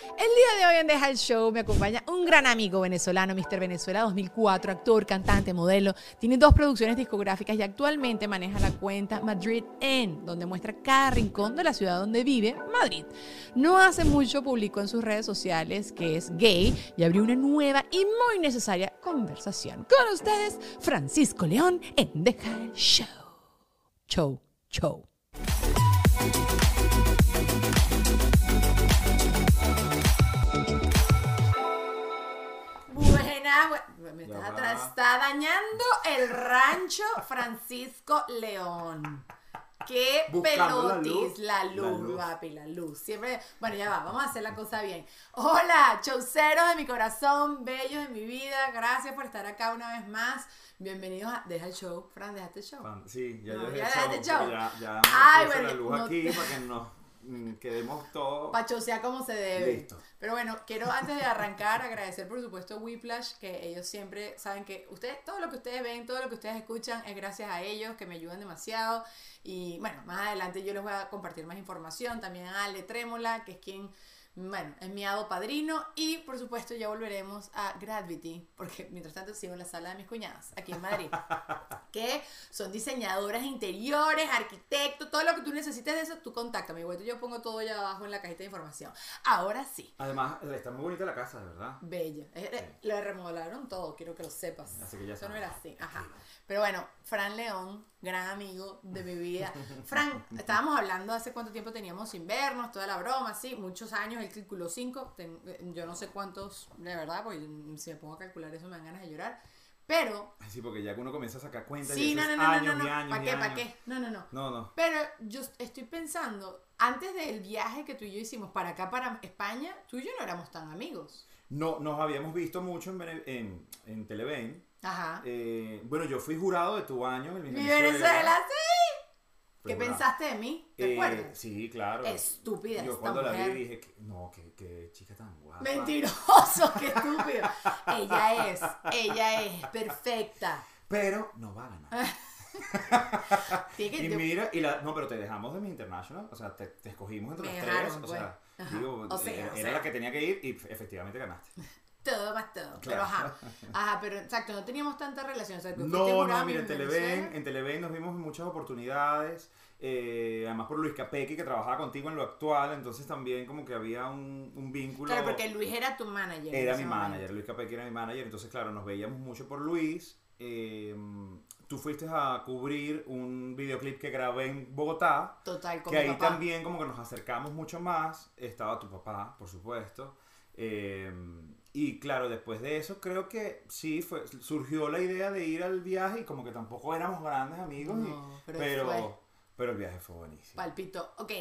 El día de hoy en Deja el Show me acompaña un gran amigo venezolano, Mr. Venezuela 2004, actor, cantante, modelo. Tiene dos producciones discográficas y actualmente maneja la cuenta Madrid En, donde muestra cada rincón de la ciudad donde vive, Madrid. No hace mucho publicó en sus redes sociales que es gay y abrió una nueva y muy necesaria conversación. Con ustedes, Francisco León en Deja el Show. Show, show. Me está, dañando el rancho Francisco León. Qué Buscando la pelotis, luz, la la luz, papi, la luz. Siempre, bueno, ya va, vamos a hacer la cosa bien. Hola, chauceros de mi corazón, bellos de mi vida, gracias por estar acá una vez más. Bienvenidos a Deja el Show, Fran, déjate el show. Sí, ya No, yo ya dejé dejaste el show. show, Ya, ya Ay, bueno, la luz no aquí te- para que nos quedemos todos. Para chocear como se debe. Listo. Pero bueno, quiero antes de arrancar agradecer por supuesto a Whiplash, que ellos siempre saben que ustedes, todo lo que ustedes ven, todo lo que ustedes escuchan es gracias a ellos, que me ayudan demasiado. Y bueno, más adelante yo les voy a compartir más información. También a Ale Trémola, que es quien, bueno, es mi hado padrino. Y por supuesto ya volveremos a Gravity, porque mientras tanto sigo en la sala de mis cuñadas, aquí en Madrid. que son diseñadoras interiores, arquitectos, todo lo que tú necesites de eso, tú contáctame. Igual yo pongo todo allá abajo en la cajita de información. Ahora sí, Además, está muy bonita la casa, de verdad. bella. Eh, eh, Le remodelaron todo, quiero que lo sepas. Así que ya Eso no era así. Ajá. Pero bueno, Fran León, gran amigo de mi vida. Fran, estábamos hablando hace cuánto tiempo teníamos sin vernos, toda la broma, sí, muchos años, el círculo 5, yo no sé cuántos, de verdad, porque si me pongo a calcular eso me dan ganas de llorar. Pero Sí, porque ya que uno comienza a sacar cuentas Sí, y no, no, no, años no, y no, años ¿Para qué? ¿Para qué? No, no, no. No, no. Pero yo estoy pensando, antes del viaje que tú y yo hicimos para acá, para España, tú y yo no éramos tan amigos. No, nos habíamos visto mucho en, en, en Televen. Ajá. Eh, bueno, yo fui jurado de tu año en mi Mi Venezuela, sí. Fui ¿Qué jurado. pensaste de mí? ¿Te Eh, acuerdas? Sí, claro. Estúpida Yo esta cuando la vi dije, que- no, qué, qué chica tan guapa. Mentiroso, qué estúpido. Ella es, ella es perfecta. Pero no va a ganar. Y mira, y la, no, pero te dejamos de mi International, o sea, te, te escogimos entre los tres, o pues. sea, digo, O sea, era, o era la que tenía que ir y efectivamente ganaste. Todo más todo. Pero ajá. Ajá, pero exacto, no teníamos tanta relación. O sea, No, no, mira, en. Televen, en Televen nos vimos en muchas oportunidades, eh, además por Luis Capecchi que trabajaba contigo en lo actual, entonces también como que había un, un vínculo. Claro, porque Luis era tu manager. Era mi momento. manager, Luis Capecchi era mi manager, entonces claro, nos veíamos mucho por Luis. eh, tú fuiste a cubrir un videoclip que grabé en Bogotá, Total, con que mi ahí papá. también como que nos acercamos mucho más. Estaba tu papá, por supuesto. eh, y claro, después de eso creo que sí, fue, surgió la idea de ir al viaje y como que tampoco éramos grandes amigos. y- pero pero, el viaje fue buenísimo. Palpito. Ok.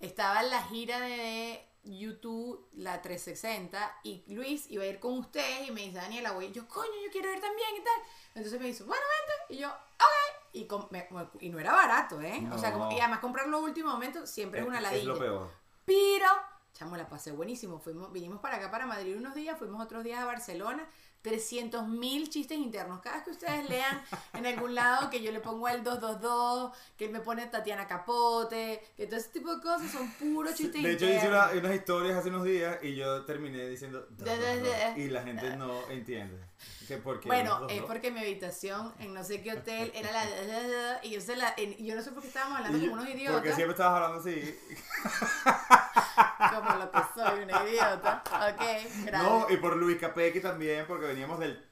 Estaba en la gira de YouTube, la 360, y Luis iba a ir con ustedes y me dice, Daniela, voy. Yo, coño, yo quiero ir también y tal. Entonces me dice, bueno, vente. Y yo, ok. y, me- y no era barato, ¿eh? O sea, como- y además comprarlo a último momento siempre es una Es ladilla. lo peor. Pero, chamo, la pasé buenísimo. Fuimos, vinimos para acá, para Madrid unos días, fuimos otros días a Barcelona. 300 mil chistes internos. Cada vez que ustedes lean en algún lado que yo le pongo el 222, que me pone Tatiana Capote, que todo ese tipo de cosas son puros chistes De hecho, internos. hice una- unas historias hace unos días y yo terminé diciendo. Y la gente no entiende. Que porque Bueno, es porque mi habitación en no sé qué hotel era la... Y yo, se la, en- yo no sé por qué estábamos hablando y como unos Porque idiotas. siempre estabas hablando así. Como lo que soy, una idiota. Ok, gracias. No, y por Luis Capecchi también, porque veníamos del.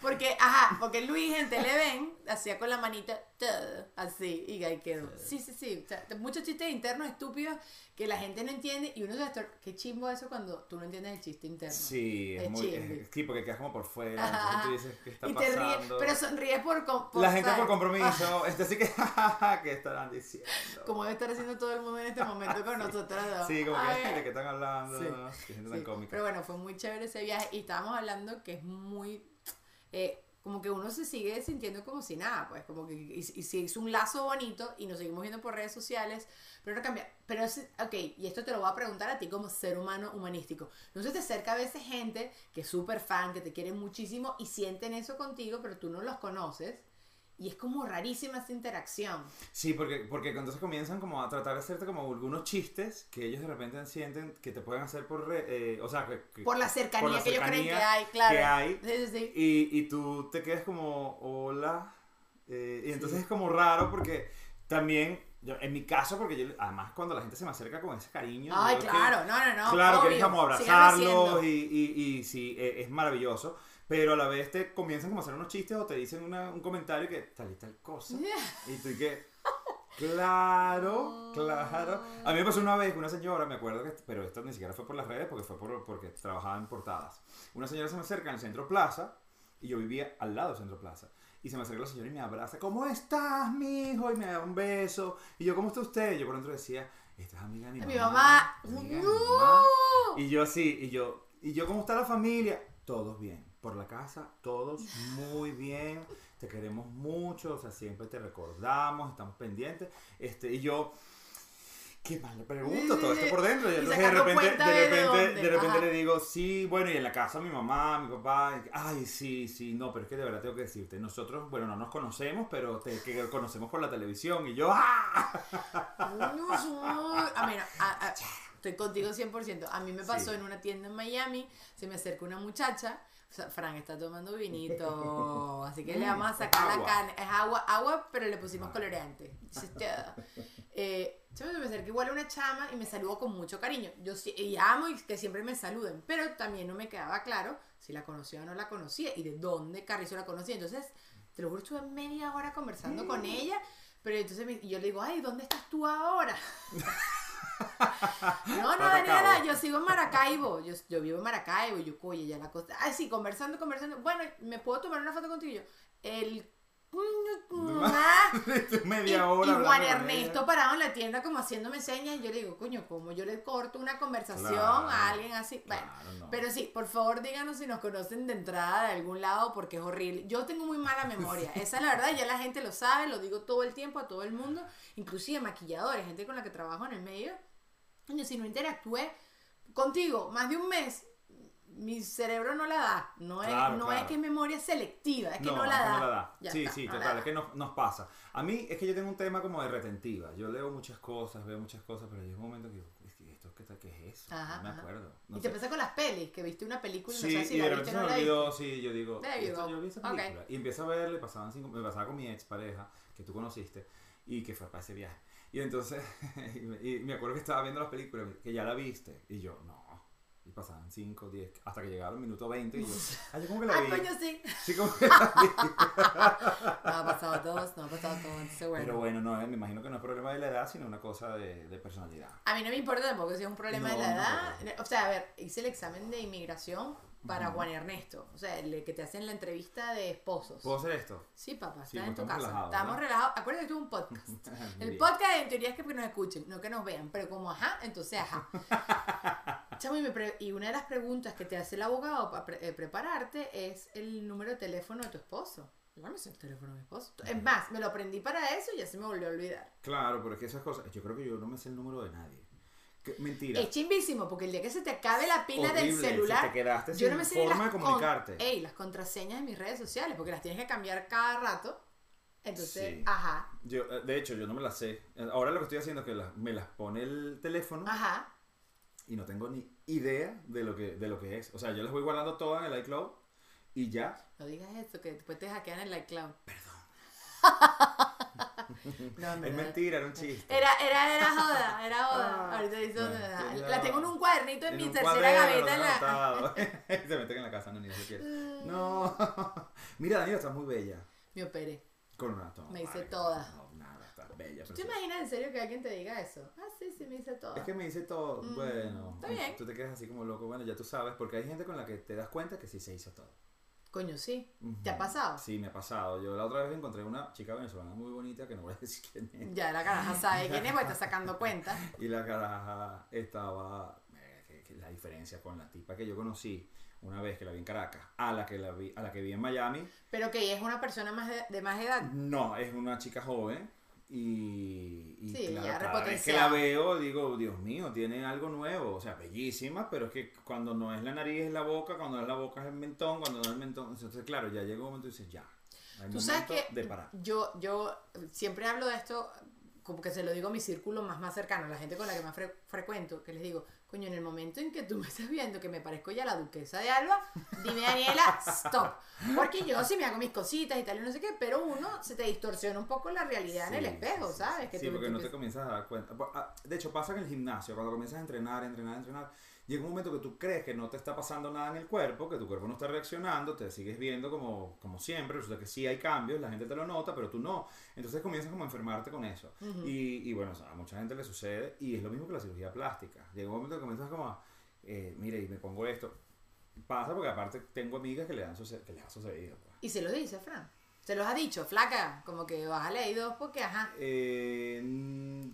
Porque, ajá, porque Luis en Televen hacía con la manita ta, así y ahí quedó. Sí, sí, sí. o sea, muchos chistes internos estúpidos que la gente no entiende y uno se estor- Qué chimbo eso cuando tú no entiendes el chiste interno. Sí, es Es muy. es- sí, porque quedas como por fuera. Entonces tú dices, ¿qué está y te ríes, pasando? pero sonríes por, por la gente ¿sabes? por compromiso. Este sí que. ¿Qué estarán diciendo? Como debe estar haciendo todo el mundo en este momento con nosotros dos. Sí, como que. ¿De qué están hablando? Sí, Qué gente tan Sí, cómica. Pero bueno, fue muy chévere ese viaje y estábamos hablando que es muy... eh, como que uno se sigue sintiendo como si nada, pues como que y, y se hizo un lazo bonito y nos seguimos viendo por redes sociales, pero no cambia. Pero es, ok, y esto te lo voy a preguntar a ti como ser humano humanístico. ¿No se te acerca a veces gente que es súper fan, que te quiere muchísimo y sienten eso contigo, pero tú no los conoces? Y es como rarísima esa interacción. Sí, porque, porque entonces comienzan como a tratar de hacerte como algunos chistes que ellos de repente sienten que te pueden hacer por... re- eh, o sea, que, que- Por la cercanía la que ellos creen que hay, claro. que hay. Sí, sí, sí. Y, y tú te quedas como, hola. eh, y entonces es como raro porque también, yo- en mi caso, porque yo, además cuando la gente se me acerca con ese cariño... Ay, veo que- claro, no, no, no. claro, obvio. quieres como Síganlo abrazarlos y, y, y sí, eh, es maravilloso. Pero a la vez te comienzan como a hacer unos chistes o te dicen una- un comentario que tal y tal cosa. Y tú y que... Claro, claro. A mí me pasó una vez que una señora, me acuerdo que, pero esto ni siquiera fue por las redes, porque fue por, porque trabajaba en portadas. Una señora se me acerca en el Centro Plaza, y yo vivía al lado del Centro Plaza. Y se me acerca la señora y me abraza, ¿cómo estás, mi hijo? Y me da un beso. Y yo, ¿cómo está usted? Y yo por dentro decía, esta es amiga de mi, Mi mamá. amiga mi ¡No! mamá". Y yo así, y yo, ¿y yo cómo está la familia? Todos bien. Por la casa, todos muy bien. Te queremos mucho, o sea, siempre te recordamos, estamos pendientes. Este, y yo, qué mal le pregunto todo esto por dentro. Y entonces de repente, de repente, de repente ajá. le digo, sí, bueno, y en la casa mi mamá, mi papá, ay, sí, sí, no, pero es que de verdad tengo que decirte, nosotros, bueno, no nos conocemos, pero te que conocemos por la televisión. Y yo, ¡ah! No, su- A mí, no, a- a- estoy contigo 100%. A mí me pasó Sí. en una tienda en Miami, se me acerca una muchacha. O sea, Fran está tomando vinito, así que le vamos a sacar la carne. Es agua, agua, pero le pusimos colorante. Eh, se me acerca igual una chama y me saludó con mucho cariño. Yo sí, y amo y que siempre me saluden, pero también no me quedaba claro si la conocía o no la conocía y de dónde Carrizo la conocía. Entonces, te lo juro, estuve media hora conversando con ella, pero entonces me- yo le digo, ay, ¿dónde estás tú ahora? no, no, Atacado. Daniela, yo sigo en Maracaibo, yo, yo vivo en Maracaibo, yo, oye, ya la costa. Ay, sí, conversando, conversando. Bueno, ¿me puedo tomar una foto contigo? Yo, el... Y, Media hora. y Juan Ernesto parado en la tienda como haciéndome señas y yo le digo, coño, como yo le corto una conversación Claro, a alguien así. Bueno, claro, no. pero sí, por favor díganos si nos conocen de entrada de algún lado porque es horrible. Yo tengo muy mala memoria, esa es la verdad, ya la gente lo sabe, lo digo todo el tiempo a todo el mundo, inclusive maquilladores, gente con la que trabajo en el medio. Coño, si no interactué contigo más de un mes, mi cerebro no la da. No, es, no claro. es que es memoria selectiva, es que no, la da. no la da. Ya sí, está, sí, no la total, es que nos, nos pasa. A mí es que yo tengo un tema como de retentiva. Yo leo muchas cosas, veo muchas cosas, pero llega un momento que digo, es que esto qué, qué es eso, Ajá, no me ajá. acuerdo. No y te pasa con las pelis, que viste una película y no Sí, sabes si y la de viste o se no me la olvidó, sí, yo digo, esto- yo vi esa película. Y empiezo a verle, pasaban cinco, me pasaba con mi ex pareja, que tú conociste, y que fue para ese viaje. Y entonces, y me acuerdo que estaba viendo las películas, que ya la viste, y yo, no. Y pasaban 5, 10, hasta que llegaron minuto 20, y yo, ay, yo como que la Ah, vi. coño, sí. Sí, como que la vi. No ha pasado todos, no ha pasado todos. Bueno. Pero bueno, no, eh, me imagino que no es problema de la edad, sino una cosa de, de personalidad. A mí no me importa tampoco si es un problema de la no, edad. O sea, a ver, hice el examen de inmigración para. Juan Ernesto. O sea, el que te hacen la entrevista de esposos. ¿Puedo hacer esto? Sí, papá, Sí, está en pues tu estamos casa. relajados, Estamos ¿verdad? relajados. Acuérdate que tú un podcast. Muy El bien. podcast en teoría es que nos escuchen, no que nos vean, pero como ajá, entonces ajá. Chamo, y, me pre- y una de las preguntas que te hace el abogado para prepararte es el número de teléfono de tu esposo. Yo no sé el teléfono de mi esposo. Es más, me lo aprendí para eso y ya se me volvió a olvidar. Claro, pero es que esas cosas, yo creo que yo no me sé el número de nadie. Que- mentira. Es chimbísimo, porque el día que se te acabe la pila Horrible, del celular. si te quedaste yo sin no me sé forma de comunicarte. Ey, las contraseñas de mis redes sociales, porque las tienes que cambiar cada rato. Entonces, Sí. ajá, Yo, eh, de hecho, yo no me las sé. Eh, Ahora lo que estoy haciendo es que las- me las pone el teléfono ajá. Y no tengo ni idea de lo que, de lo que es. O sea, yo las voy guardando todas en el iCloud y ya. No digas eso, que después te hackean el iCloud. no, en Es mentira, era un chiste. Era, era, era joda, era joda. Ah, Ahorita dice bueno. La tengo en un cuadernito en, En mi tercera gaveta. en la-. Se meten en la casa, no, ni se quiere. No. Mira, Daniela, estás muy bella. Me operé. Con una toma. Me hice toda. No, bella. ¿Tú te imaginas en serio que alguien te diga eso? Ah, sí, sí, me hice todo. Es que me dice todo. Mm, bueno, está bien. tú te quedas así como loco. Bueno, ya tú sabes, porque hay gente con la que te das cuenta que sí se hizo todo. Coño, sí. Ujú. ¿Te ha pasado? Sí, me ha pasado. Yo la otra vez encontré una chica venezolana muy bonita que no voy a decir quién es. Ya la caraja sabe quién es, porque está sacando cuenta. Y la caraja estaba. la diferencia con la tipa que yo conocí una vez que la vi en Caracas a la que la vi, a la que vi en Miami. Pero que es una persona más de, de más edad. No, es una chica joven. Y, y Sí, claro, cada vez que la veo, digo, Dios mío, tiene algo nuevo. O sea, bellísima, pero es que cuando no es la nariz es la boca, cuando no es la boca es el mentón, cuando no es el mentón. Entonces, claro, ya llega un momento y dices, ya. Hay Tú sabes que de parar. yo, yo siempre hablo de esto, como que se lo digo a mi círculo más, más cercano, la gente con la que más fre- frecuento, que les digo, coño, en el momento en que tú me estás viendo que me parezco ya la duquesa de Alba, dime Daniela, stop. Porque yo sí me hago mis cositas y tal y no sé qué, pero uno se te distorsiona un poco la realidad en el Sí, espejo, sí, sí, ¿sabes? Sí, Que Sí, tú- porque no te comienzas a dar cuenta. Ah, De hecho, pasa en el gimnasio, cuando comienzas a entrenar, entrenar, entrenar, llega un momento que tú crees que no te está pasando nada en el cuerpo, que tu cuerpo no está reaccionando, te sigues viendo como, como siempre, resulta que sí hay cambios, la gente te lo nota, pero tú no. Entonces comienzas como a enfermarte con eso. y, y bueno, o sea, a mucha gente le sucede, y es lo mismo que la cirugía plástica. Llega un momento que comienzas como a, eh, mire, y me pongo esto. Pasa porque aparte tengo amigas que, le han suce- que les ha sucedido. pues. Y se lo dice, Fran. Se los ha dicho, flaca, como que bájale ahí dos porque, ajá. Eh,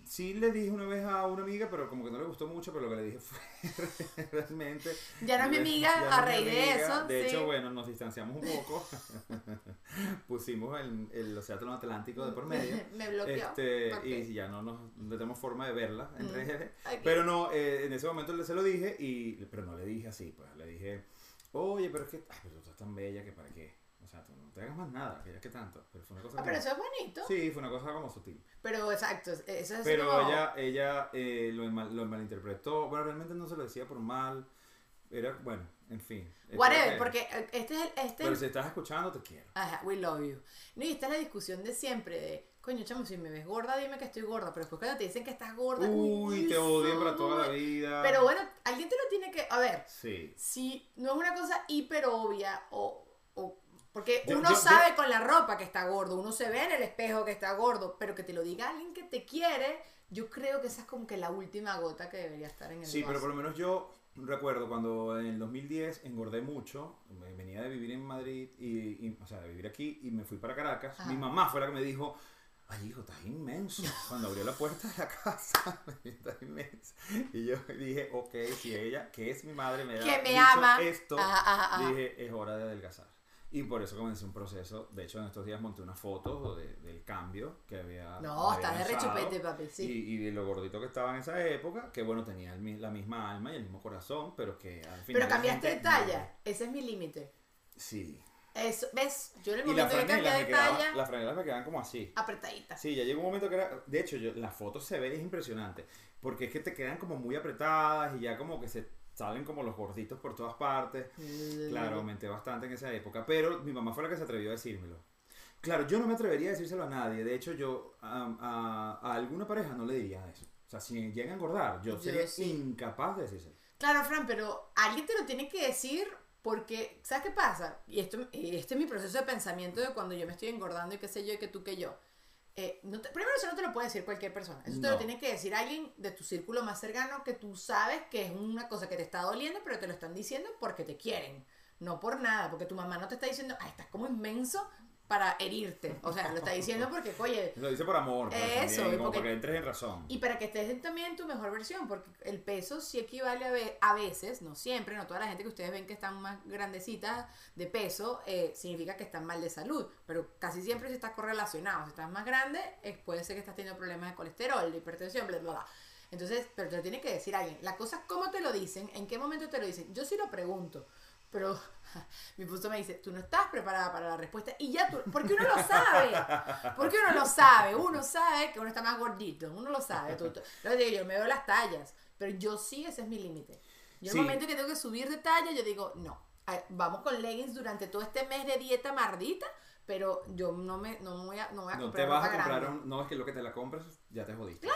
sí le dije una vez a una amiga, pero como que no le gustó mucho, pero lo que le dije fue realmente... Ya no es mi amiga, a raíz de eso, De sí. hecho, bueno, nos distanciamos un poco. Pusimos el, el Océano Atlántico de por medio. me bloqueó. Este. Y ya no, nos, no tenemos forma de verla en Mm. redes. Pero no, eh, en ese momento se lo dije, y, pero no le dije así, pues le dije, oye, pero es que ay, pero tú estás tan bella que para qué. O sea, tú no te hagas más nada, que ya que tanto. Pero fue una cosa Ah, pero eso es bonito. Sí, fue una cosa como sutil. Pero exacto, eso es Pero como- ella, ella eh, lo, mal- lo malinterpretó. Bueno, realmente no se lo decía por mal. Era, bueno, en fin. Whatever, porque eh, este es el. Este Pero si estás escuchando, te quiero. Ajá, we love you. No, y esta es la discusión de siempre de, coño, chamo, si me ves gorda, dime que estoy gorda, pero después cuando te dicen que estás gorda, Uy, te odian para toda la vida. Pero bueno, alguien te lo tiene que, a ver, Sí. si no es una cosa hiper obvia o, o- porque uno yo- sabe con la ropa que está gordo, uno se ve en el espejo que está gordo, pero que te lo diga alguien que te quiere, yo creo que esa es como que la última gota que debería estar en el Sí, pero por lo menos yo recuerdo cuando en el 2010 engordé mucho, me- venía de vivir en Madrid, y, y- o sea, de vivir aquí, y me fui para Caracas. Ajá. Mi mamá fue la que me dijo, ay hijo, estás inmenso. Cuando abrió la puerta de la casa, estás inmenso. Y yo dije, ok, si ella, que es mi madre, me, ha que me dicho ama. esto, Ajá, ajá, ajá. dije, es hora de adelgazar. Y por eso comencé un proceso. De hecho, en estos días monté una foto de- del cambio que había. No, había estás de rechupete, papi, sí. Y, y de lo gordito que estaba en esa época, que bueno, tenía el la misma alma y el mismo corazón, pero que al final. Pero cambiaste de gente- talla, ese es mi límite. Sí. Eso, ¿ves? Yo en el momento que cambié de talla, las franelas me quedaban como así. apretadita. Sí, ya llegó un momento que era. De hecho, yo, las fotos se ven, es impresionante. Porque es que te quedan como muy apretadas y ya como que se salen como los gorditos por todas partes. Claro, aumenté bastante en esa época, pero mi mamá fue la que se atrevió a decírmelo. Claro, yo no me atrevería a decírselo a nadie. De hecho, yo a, a- a alguna pareja no le diría eso. O sea, si llega a engordar, yo Yo sería sí. incapaz de decírselo. Claro, Fran, pero alguien te lo tiene que decir porque, ¿sabes qué pasa? Y esto, este es mi proceso de pensamiento de cuando yo me estoy engordando y qué sé yo, y que tú que yo. Eh, no te- primero, eso no te lo puede decir cualquier persona. Eso te lo tiene que decir alguien de tu círculo más cercano que tú sabes que es una cosa que te está doliendo, pero te lo están diciendo porque te quieren. No por nada, porque tu mamá no te está diciendo, ay, estás como inmenso para herirte. O sea, lo está diciendo porque, oye, Lo dice por amor, Eso, también, como porque- para que entres en razón. y para que estés en también tu mejor versión, porque el peso sí equivale a, ve- a veces, no siempre, no toda la gente que ustedes ven que están más grandecitas de peso, eh, significa que están mal de salud, pero casi siempre si está correlacionado. Si estás más grande, eh, puede ser que estás teniendo problemas de colesterol, de hipertensión, bla, bla, bla. Entonces, pero te lo tiene que decir alguien. La cosa es cómo te lo dicen, en qué momento te lo dicen. Yo sí lo pregunto, pero mi esposo me dice, tú no estás preparada para la respuesta y ya tú, porque uno lo sabe, porque uno lo sabe, uno sabe que uno está más gordito, uno lo sabe. Tú, tú- lo digo, yo me veo las tallas, pero yo sí, ese es mi límite. Yo Sí. el momento que tengo que subir de talla, yo digo, no, vamos con leggings durante todo este mes de dieta mardita, pero yo no me, no voy a, no voy a No comprar te vas a comprar un... No, es que lo que te la compras ya te jodiste.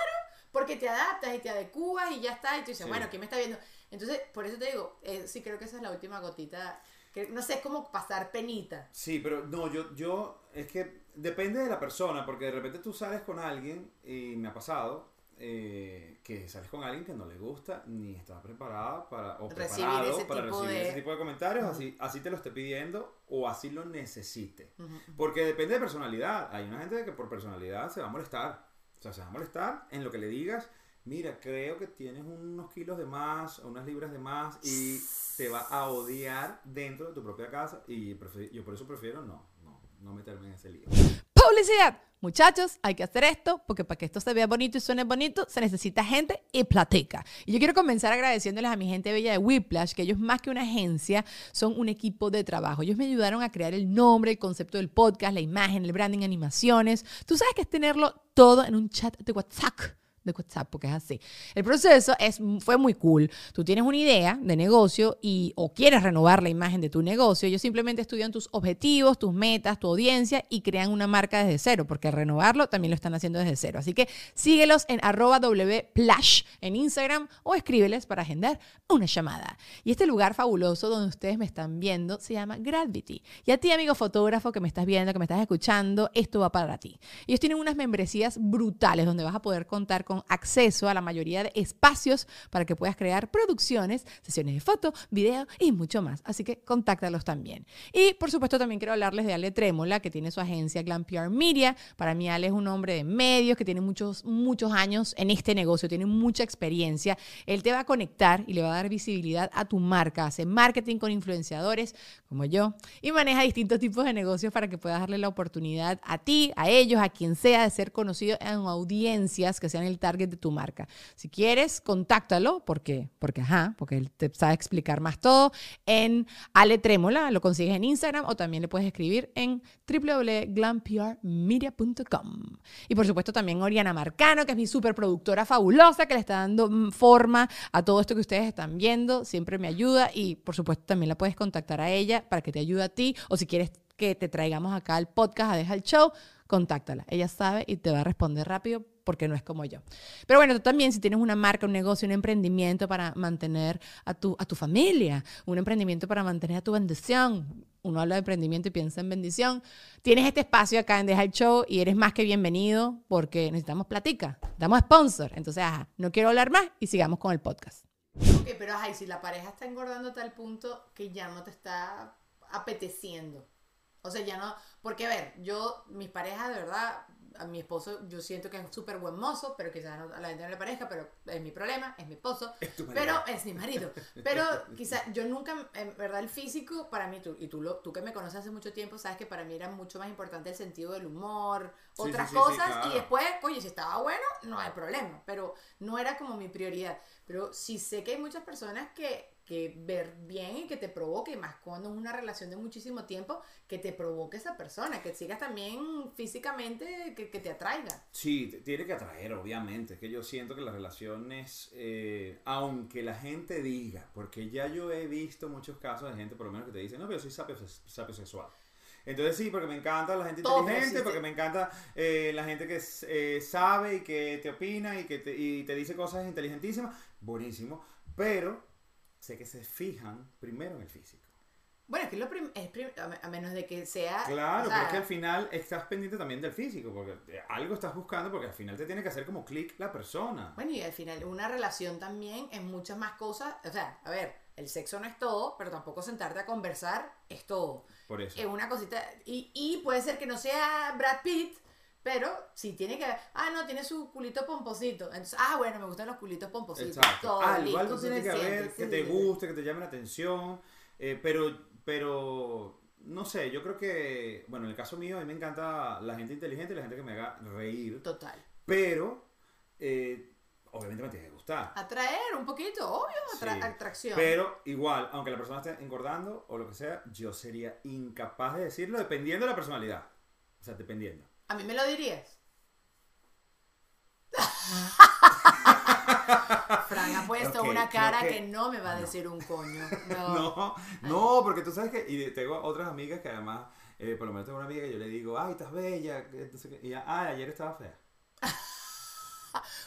Porque te adaptas y te adecuas y ya está. Y tú dices, Sí. bueno, ¿quién me está viendo? Entonces, por eso te digo, eh, sí creo que esa es la última gotita. Que, no sé, es como pasar penita. Sí, pero no, yo, yo, es que depende de la persona, porque de repente tú sales con alguien, y me ha pasado, eh, que sales con alguien que no le gusta, ni está preparada para, o Recibir preparado para recibir de- ese tipo de comentarios, así, así te lo esté pidiendo, o así lo necesite. Ujú. Porque depende de personalidad. Hay una gente que por personalidad se va a molestar. O sea, se va a molestar en lo que le digas. Mira, creo que tienes unos kilos de más, unas libras de más, y te va a odiar dentro de tu propia casa. Y yo por eso prefiero no, no, no meterme en ese lío. Publicidad. Muchachos, hay que hacer esto porque para que esto se vea bonito y suene bonito se necesita gente y platica. Y yo quiero comenzar agradeciéndoles a mi gente bella de Whiplash, que ellos más que una agencia son un equipo de trabajo. Ellos me ayudaron a crear el nombre, el concepto del podcast, la imagen, el branding, animaciones. Tú sabes que es tenerlo todo en un chat de WhatsApp de WhatsApp, porque es así. El proceso es, fue muy cool. Tú tienes una idea de negocio y o quieres renovar la imagen de tu negocio, ellos simplemente estudian tus objetivos, tus metas, tu audiencia y crean una marca desde cero, porque renovarlo también lo están haciendo desde cero. Así que síguelos en arroba wplash en Instagram o escríbeles para agendar una llamada. Y este lugar fabuloso donde ustedes me están viendo se llama Gravity. Y a ti, amigo fotógrafo que me estás viendo, que me estás escuchando, esto va para ti. Ellos tienen unas membresías brutales donde vas a poder contar con acceso a la mayoría de espacios para que puedas crear producciones, sesiones de foto, video y mucho más. Así que contáctalos también. Y por supuesto también quiero hablarles de Ale Trémola, que tiene su agencia Glam PR Media. Para mí Ale es un hombre de medios que tiene muchos, muchos años en este negocio, tiene mucha experiencia. Él te va a conectar y le va a dar visibilidad a tu marca. Hace marketing con influenciadores como yo y maneja distintos tipos de negocios para que puedas darle la oportunidad a ti, a ellos, a quien sea de ser conocido en audiencias que sean el target de tu marca. Si quieres, contáctalo porque, porque ajá, porque él te sabe explicar más todo en Ale Trémola, lo consigues en Instagram o también le puedes escribir en www.glamprmedia.com. Y por supuesto también Oriana Marcano, que es mi superproductora fabulosa, que le está dando mm, forma a todo esto que ustedes están viendo, siempre me ayuda y por supuesto también la puedes contactar a ella para que te ayude a ti o si quieres que te traigamos acá al podcast a Deja el Show, contáctala. Ella sabe y te va a responder rápido porque no es como yo. Pero bueno, tú también si tienes una marca, un negocio, un emprendimiento para mantener a tu, a tu familia, un emprendimiento para mantener a tu bendición, uno habla de emprendimiento y piensa en bendición, tienes este espacio acá en Deja el Show y eres más que bienvenido porque necesitamos platica, damos sponsor. Entonces, ajá, no quiero hablar más y sigamos con el podcast. Ok, pero ajá, y si la pareja está engordando a tal punto que ya no te está apeteciendo. O sea, ya no. Porque, a ver, yo, mis parejas, de verdad, a mi esposo, yo siento que es súper buen mozo, pero quizás no- a la gente no le parezca, pero es mi problema, es mi esposo. Es. Pero es mi marido. Pero quizás yo nunca, en verdad, el físico, para mí, tú, y tú, lo, tú que me conoces hace mucho tiempo, sabes que para mí era mucho más importante el sentido del humor, Sí, otras sí, sí, sí, cosas, claro. y después, oye, si estaba bueno, no hay problema. Pero no era como mi prioridad. Pero sí sé que hay muchas personas que, que ver bien y que te provoque, y más cuando es una relación de muchísimo tiempo, que te provoque esa persona, que sigas también físicamente, que, que te atraiga. Sí, te- tiene que atraer, obviamente. Es que yo siento que las relaciones, eh, aunque la gente diga, porque ya yo he visto muchos casos de gente, por lo menos, que te dicen, no, pero yo soy sapio, sapiosexual. Entonces sí, porque me encanta la gente Todo, inteligente, porque me encanta eh, la gente que eh, sabe y que te opina y que te, y te dice cosas inteligentísimas. Buenísimo. Pero sé que se fijan primero en el físico. Bueno, es que lo prim- es prim- a me- a menos de que sea... Claro, o sea, pero es que al final estás pendiente también del físico, porque eh, algo estás buscando, porque al final te tiene que hacer como clic la persona. Bueno, y al final una relación también es muchas más cosas. O sea, a ver, el sexo no es todo, pero tampoco sentarte a conversar es todo. Por eso. Es una cosita, y, y puede ser que no sea Brad Pitt, pero si tiene que, ah, no, tiene su culito pomposito. Entonces, ah, bueno, me gustan los culitos pompositos. Exacto. Todo, Ah, igual listo, tú tienes que ver que te guste, que te llame la atención. eh, pero, pero, no sé, yo creo que, bueno, en el caso mío, a mí me encanta la gente inteligente y la gente que me haga reír. Total. Pero, eh, obviamente me tiene que gustar. Atraer un poquito, obvio, atra- Sí. atracción. Pero igual, aunque la persona esté engordando o lo que sea, yo sería incapaz de decirlo dependiendo de la personalidad. O sea, dependiendo. ¿A mí me lo dirías? Fran ha puesto una cara que- que... no me va a no. decir un coño. No. No, no, porque tú sabes que, y tengo otras amigas que además, eh, por lo menos tengo una amiga que yo le digo, ay, estás bella, sé qué", y ella, ah, ayer estaba fea.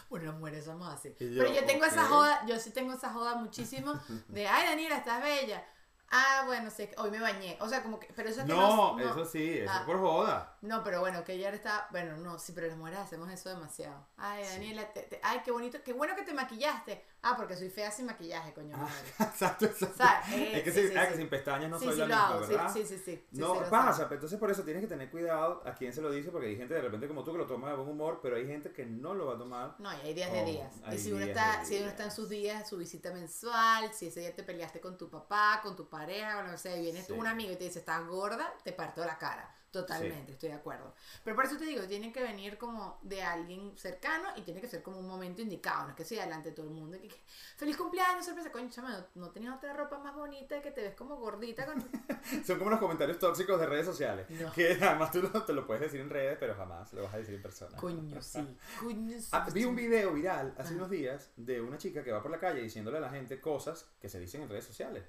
Bueno, las mujeres somos así. Yo, Pero yo tengo esa joda, yo sí tengo esa joda muchísimo de, ay, Daniela, estás bella. Ah, bueno, sí, hoy me bañé. O sea, como que, pero eso es que No, no, eso sí, eso Ah. es por joda. No, pero bueno, que ayer está, bueno, no, sí, pero las mujeres hacemos eso demasiado. Ay, Sí. Daniela, te- te- ay, qué bonito, qué bueno que te maquillaste. Ah, porque soy fea sin maquillaje, coño. Ah, madre. exacto, exacto. ¿Sabes? Eh, es que sí, sí, ah, que sin pestañas no soy la lo misma, hago, ¿verdad? sí, sí, sí, no, pasa, sé. pero entonces por eso tienes que tener cuidado a quién se lo dice, porque hay gente de repente como tú que lo toma de buen humor, pero hay gente que no lo va a tomar. No, y hay días de Oh, días. Y si uno, días está, si uno está en sus días, su visita mensual, si ese día te peleaste con tu papá, con tu pareja, o lo que sea, y viene Sí. un amigo y te dice, estás gorda, te parto la cara. Totalmente, estoy de acuerdo. Pero por eso te digo, tiene que venir como de alguien cercano y tiene que ser como un momento indicado, no es que sea delante de todo el mundo. y que, Feliz cumpleaños, sorpresa, coño, chama, no, no tenías otra ropa más bonita que te ves como gordita con... Son como los comentarios tóxicos de redes sociales. No. Que además tú lo- te lo puedes decir en redes, pero jamás lo vas a decir en persona. Coño, sí. Coño, sí. Ah, vi un video viral hace Ajá. unos días de una chica que va por la calle diciéndole a la gente cosas que se dicen en redes sociales,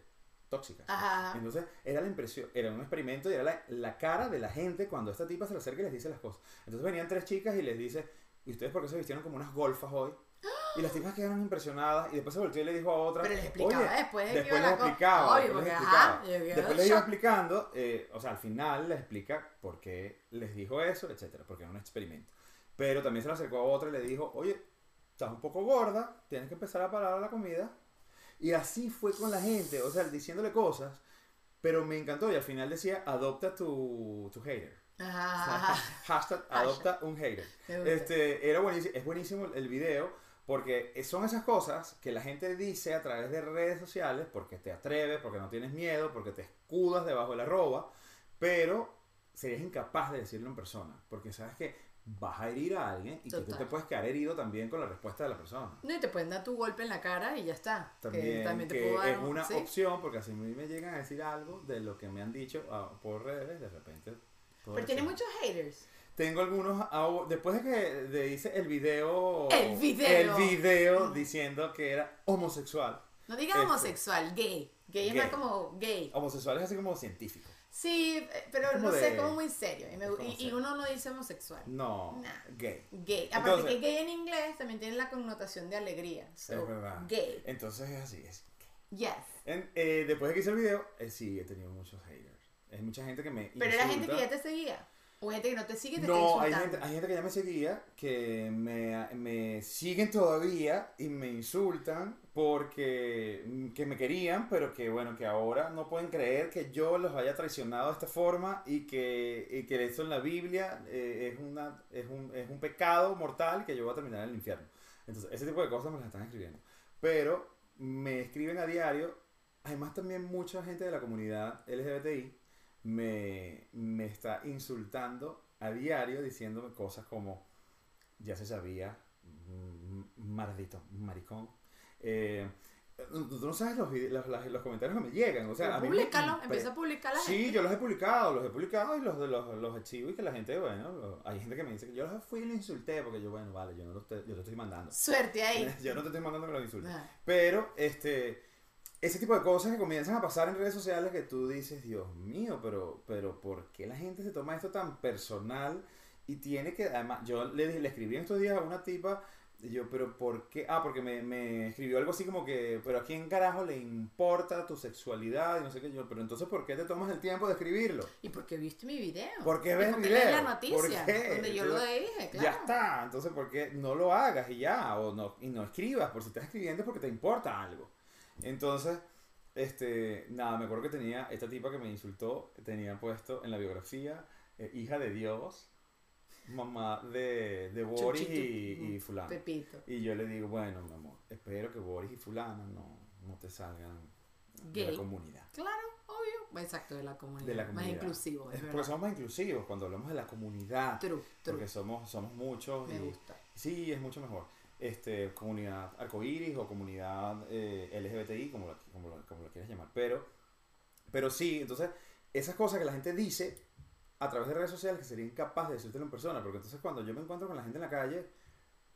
tóxicas. Ajá. Entonces, era la impresión, era un experimento y era la, la cara de la gente cuando esta tipa se le acerca y les dice las cosas. Entonces venían tres chicas y les dice, ¿y ustedes por qué se vistieron como unas golfas hoy? Y las tipas quedaron impresionadas y después se volteó y le dijo a otra, Pero les explicaba "Oye, después de después les explicaba, Obvio, después les explicaba. Después iba explicando, eh, o sea, al final les explica por qué les dijo eso, etcétera, porque era un experimento. Pero también se le acercó a otra y le dijo, oye, estás un poco gorda, tienes que empezar a parar la comida. Y así fue con la gente, o sea, diciéndole cosas, pero me encantó y al final decía, adopta tu, tu hater. O sea, hashtag adopta un hater. Este, era buenísimo, es buenísimo el video porque son esas cosas que la gente dice a través de redes sociales porque te atreves, porque no tienes miedo, porque te escudas debajo de la roba, pero serías incapaz de decirlo en persona porque sabes que vas a herir a alguien y que tú Total. te puedes quedar herido también con la respuesta de la persona. No, y te pueden dar tu golpe en la cara y ya está. Que También, también te que puedo dar es un- una ¿sí? opción porque así a mí me llegan a decir algo de lo que me han dicho ah, por redes, de repente. Pero tiene decir. muchos haters. Tengo algunos, ah, después de que de hice el video, El video. el video diciendo que era homosexual. No digas Este. homosexual, gay. Gay es Gay. más como gay. Homosexual es así como científico. Sí, eh, pero Es no sé, como muy serio. Y, me- es y- y uno no dice homosexual. No, Nah. gay. Gay. Aparte Entonces- que gay en inglés también tiene la connotación de alegría. So, es verdad. Gay. Entonces es así. Es. Yes. En- eh, después de que hice el video, eh, sí, he tenido muchos haters. Hay mucha gente que me Pero era gente que insulta. ya te seguía. O gente que no te sigue te No, está hay gente, hay gente que ya me seguía, que me, me siguen todavía y me insultan porque mm, que me querían, pero que bueno, que ahora no pueden creer que yo los haya traicionado de esta forma y que, y que eso en la Biblia eh, es, una, es, un, es un pecado mortal que yo voy a terminar en el infierno. Entonces, ese tipo de cosas me las están escribiendo. Pero me escriben a diario, además también mucha gente de la comunidad LGBTI me, me está insultando a diario diciéndome cosas como ya se sabía, mm, maldito, maricón. Eh, tú no sabes los, los, los- comentarios que me llegan. O sea, a mí me empieza a publicar la Sí, gente. yo los he publicado, los he publicado y los de los, los archivo y que la gente, bueno, lo- hay gente que me dice que yo los fui y los insulté porque yo, bueno, vale, yo no los te, yo te estoy mandando. Suerte ahí. Yo no te estoy mandando que los insultes. Ah. Pero, este, ese tipo de cosas que comienzan a pasar en redes sociales que tú dices, Dios mío, pero, pero ¿por qué la gente se toma esto tan personal? Y tiene que, además, yo le, le escribí en estos días a una tipa, y yo, pero ¿por qué? Ah, porque me, me escribió algo así como que, pero ¿a quién carajo le importa tu sexualidad? Y no sé qué, yo, pero entonces, ¿por qué te tomas el tiempo de escribirlo? ¿Y por qué viste mi video? ¿Por qué ¿Y ves qué video? la noticia? ¿Por qué? Donde yo lo dije, claro. Ya está, entonces ¿por qué no lo hagas y ya? O no, y no escribas, por si estás escribiendo es porque te importa algo. Entonces, este, nada, me acuerdo que tenía esta tipa que me insultó, tenía puesto en la biografía, eh, hija de Dios, mamá de, de Boris y, y fulano. Pepito. Y yo le digo, bueno, mi amor, espero que Boris y fulano no, no te salgan de la comunidad. Claro, obvio. Exacto, de la comunidad. De la Más comunidad. inclusivo, es Es porque somos más inclusivos cuando hablamos de la comunidad. True, true. Porque somos, somos muchos. Me y- gusta. Sí, es mucho mejor. Este, comunidad arcoíris o comunidad eh, LGBTI, como lo, como, lo, como lo quieras llamar. Pero, pero sí, entonces, esas cosas que la gente dice a través de redes sociales que sería incapaz de decírtelo en persona. Porque entonces cuando yo me encuentro con la gente en la calle,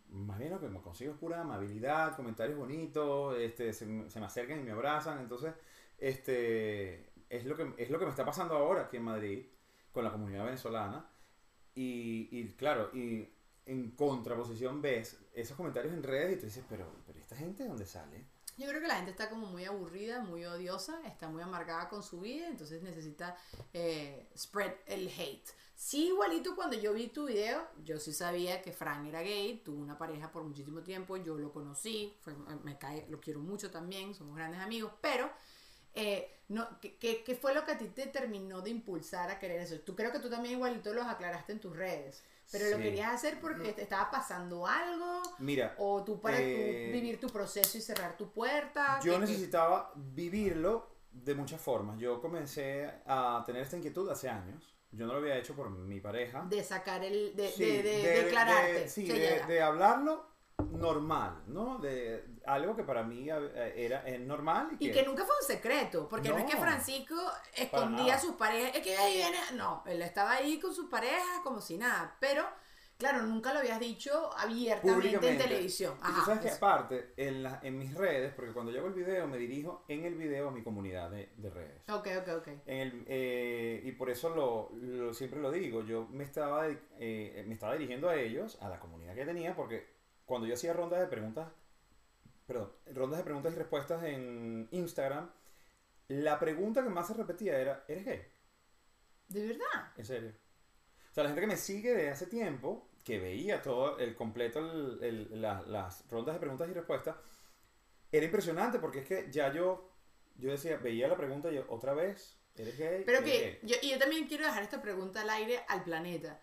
más bien lo que me consigo es pura amabilidad, comentarios bonitos, este, se, se me acercan y me abrazan. Entonces, este, es, lo que, es lo que me está pasando ahora aquí en Madrid con la comunidad venezolana. Y, y claro, y en contraposición ves esos comentarios en redes y tú dices, pero, pero esta gente de dónde sale? Yo creo que la gente está como muy aburrida, muy odiosa, está muy amargada con su vida, entonces necesita eh, spread el hate. Sí, igualito cuando yo vi tu video, yo sí sabía que Frank era gay, tuvo una pareja por muchísimo tiempo, yo lo conocí, fue- me cae, lo quiero mucho también, somos grandes amigos, pero eh, no, ¿qué, qué, fue lo que a ti te terminó de impulsar a querer eso? Tú creo que tú también igualito los aclaraste en tus redes, pero lo Sí. querías hacer porque te estaba pasando algo, Mira, o tú para tú Eh, vivir tu proceso y cerrar tu puerta. yo ¿qué- qué? necesitaba vivirlo de muchas formas. Yo comencé a tener esta inquietud hace años. Yo no lo había hecho por mi pareja. de sacar el de, Sí, de, de- declararte de- sí, que de hablarlo normal, ¿no? De algo que para mí eh, era eh, normal y y que, que nunca fue un secreto porque no, es que. Francisco escondía a sus parejas es que ahí viene no él estaba ahí con sus parejas como si nada pero claro nunca lo habías dicho abiertamente en televisión. Y tú sabes que aparte, en, la- en mis redes, porque cuando yo hago el video me dirijo en el video a mi comunidad de, de redes. ok ok ok. En el, eh, y por eso lo, lo- siempre lo digo, yo me estaba, eh, me estaba dirigiendo a ellos, a la comunidad que tenía, porque cuando yo hacía rondas de preguntas, perdón, rondas de preguntas y respuestas en Instagram, la pregunta que más se repetía era, ¿eres gay? de verdad En serio. O sea, la gente que me sigue de hace tiempo, que veía todo el completo, el- el- la- las rondas de preguntas y respuestas, era impresionante porque es que ya yo, yo decía, veía la pregunta y yo, otra vez, ¿eres gay? pero ¿Eres que gay?". yo, y yo también quiero dejar esta pregunta al aire al planeta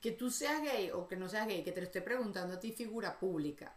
que tú seas gay o que no seas gay que te lo esté preguntando a ti figura pública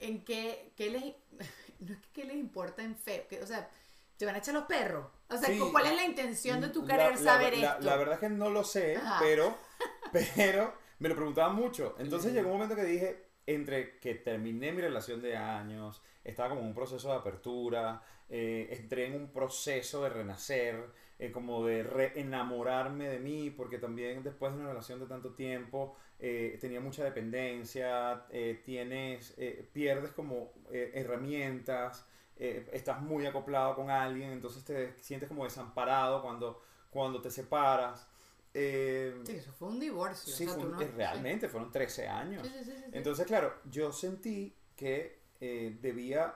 en qué, qué les no es que qué les importa en feo que, o sea te van a echar los perros o sea Sí. ¿cuál es la intención de tu querer la- saber la, esto La verdad es que no lo sé, Ajá. pero, pero me lo preguntaban mucho. Entonces llegó un momento que dije, entre que terminé mi relación de años, estaba como en un proceso de apertura, eh, entré en un proceso de renacer, eh, como de reenamorarme de mí, porque también después de una relación de tanto tiempo eh, tenía mucha dependencia, eh, tienes, pierdes como herramientas, estás muy acoplado con alguien, entonces te sientes como desamparado cuando, cuando te separas. Eh, Sí, eso fue un divorcio sí, o sea, fue tú un- no- realmente fueron 13 años. sí. Entonces, claro, yo sentí que eh, debía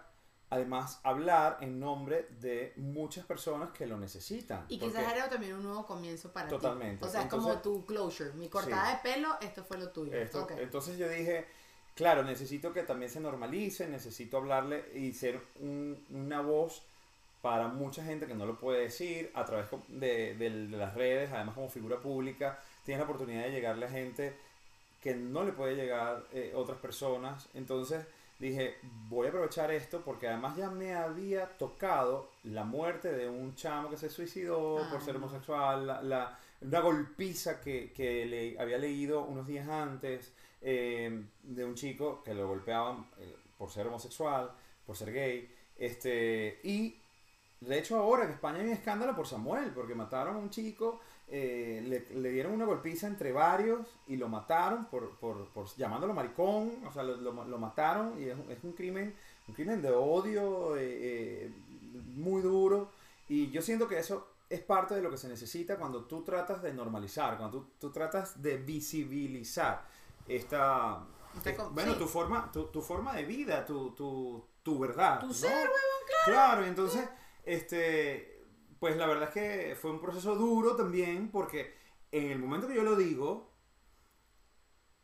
además hablar en nombre de muchas personas que lo necesitan. y quizás era también un nuevo comienzo para Totalmente. ti. O sea, Entonces- como tu closure. Mi cortada de pelo, esto fue lo tuyo. Esto-. Entonces yo dije, claro, necesito que también se normalice, necesito hablarle y ser un- una voz para mucha gente que no lo puede decir a través co- de, de- de las redes, además como figura pública, tienes la oportunidad de llegarle a gente que no le puede llegar eh, otras personas. Entonces dije, voy a aprovechar esto porque además ya me había tocado la muerte de un chamo que se suicidó Ah, por ser homosexual, la, la- una golpiza que, que le había leído unos días antes eh, de un chico que lo golpeaban eh, por ser homosexual, por ser gay. Este, y de hecho ahora en España hay un escándalo por Samuel, porque mataron a un chico, eh, le, le dieron una golpiza entre varios y lo mataron por, por, por llamándolo maricón, o sea, lo, lo- lo mataron y es, un- es un crimen, un crimen de odio eh, eh, muy duro. Y yo siento que eso es parte de lo que se necesita cuando tú tratas de normalizar, cuando tú, tú tratas de visibilizar esta... Bueno, sí. tu forma, tu, tu forma de vida, tu, tu, tu verdad. Tu ¿no? ser, huevón, Claro, y entonces, este, pues la verdad es que fue un proceso duro también, porque en el momento que yo lo digo,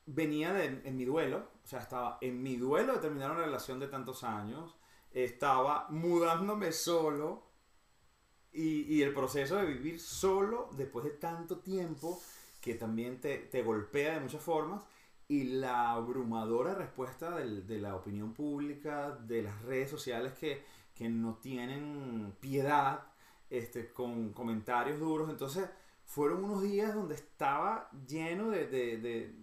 venía de, en mi duelo, o sea, estaba en mi duelo de terminar una relación de tantos años, estaba mudándome solo Y, y el proceso de vivir solo después de tanto tiempo que también te, te golpea de muchas formas y la abrumadora respuesta del- de la opinión pública, de las redes sociales que, que no tienen piedad, este, con comentarios duros. Entonces, fueron unos días donde estaba lleno de... de- de-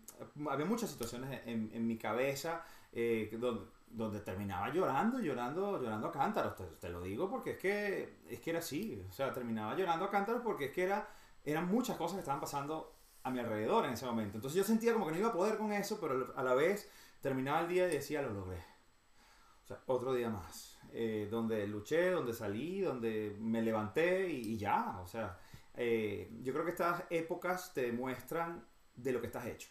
había muchas situaciones en, en mi cabeza eh, donde, donde terminaba llorando, llorando, llorando a cántaros. Te, te lo digo porque es que, es que era así. O sea, terminaba llorando a cántaros porque es que era, eran muchas cosas que estaban pasando a mi alrededor en ese momento. Entonces yo sentía como que no iba a poder con eso, pero a la vez terminaba el día y decía, lo logré. O sea, otro día más. Eh, donde luché, donde salí, donde me levanté y, y ya. O sea, eh, yo creo que estas épocas te demuestran de lo que estás hecho.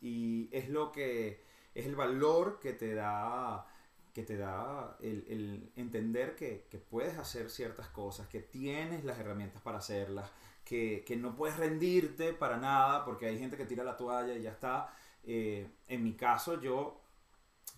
Y es lo que es el valor que te da que te da el, el entender que, que puedes hacer ciertas cosas, que tienes las herramientas para hacerlas, que, que no puedes rendirte para nada, porque hay gente que tira la toalla y ya está. Eh, en mi caso, yo,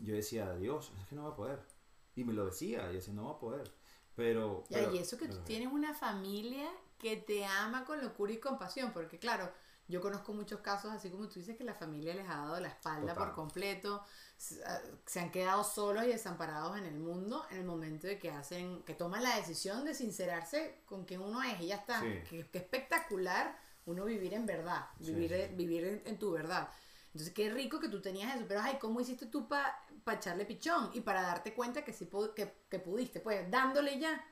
yo decía, Dios, es que no va a poder. Y me lo decía, y decía, no va a poder. Pero... Ya, pero- y eso que tú pero- tienes una familia que te ama con locura y compasión, porque claro, yo conozco muchos casos, así como tú dices, que la familia les ha dado la espalda Total. por completo, se ah, se han quedado solos y desamparados en el mundo en el momento de que hacen, que toman la decisión de sincerarse con quien uno es y ya está. Sí. Qué, qué espectacular uno vivir en verdad, vivir, sí, sí. vivir en, en tu verdad. Entonces, qué rico que tú tenías eso, pero ay, ¿cómo hiciste tú para echarle pichón? Y para darte cuenta que sí que, que pudiste, pues, dándole ya.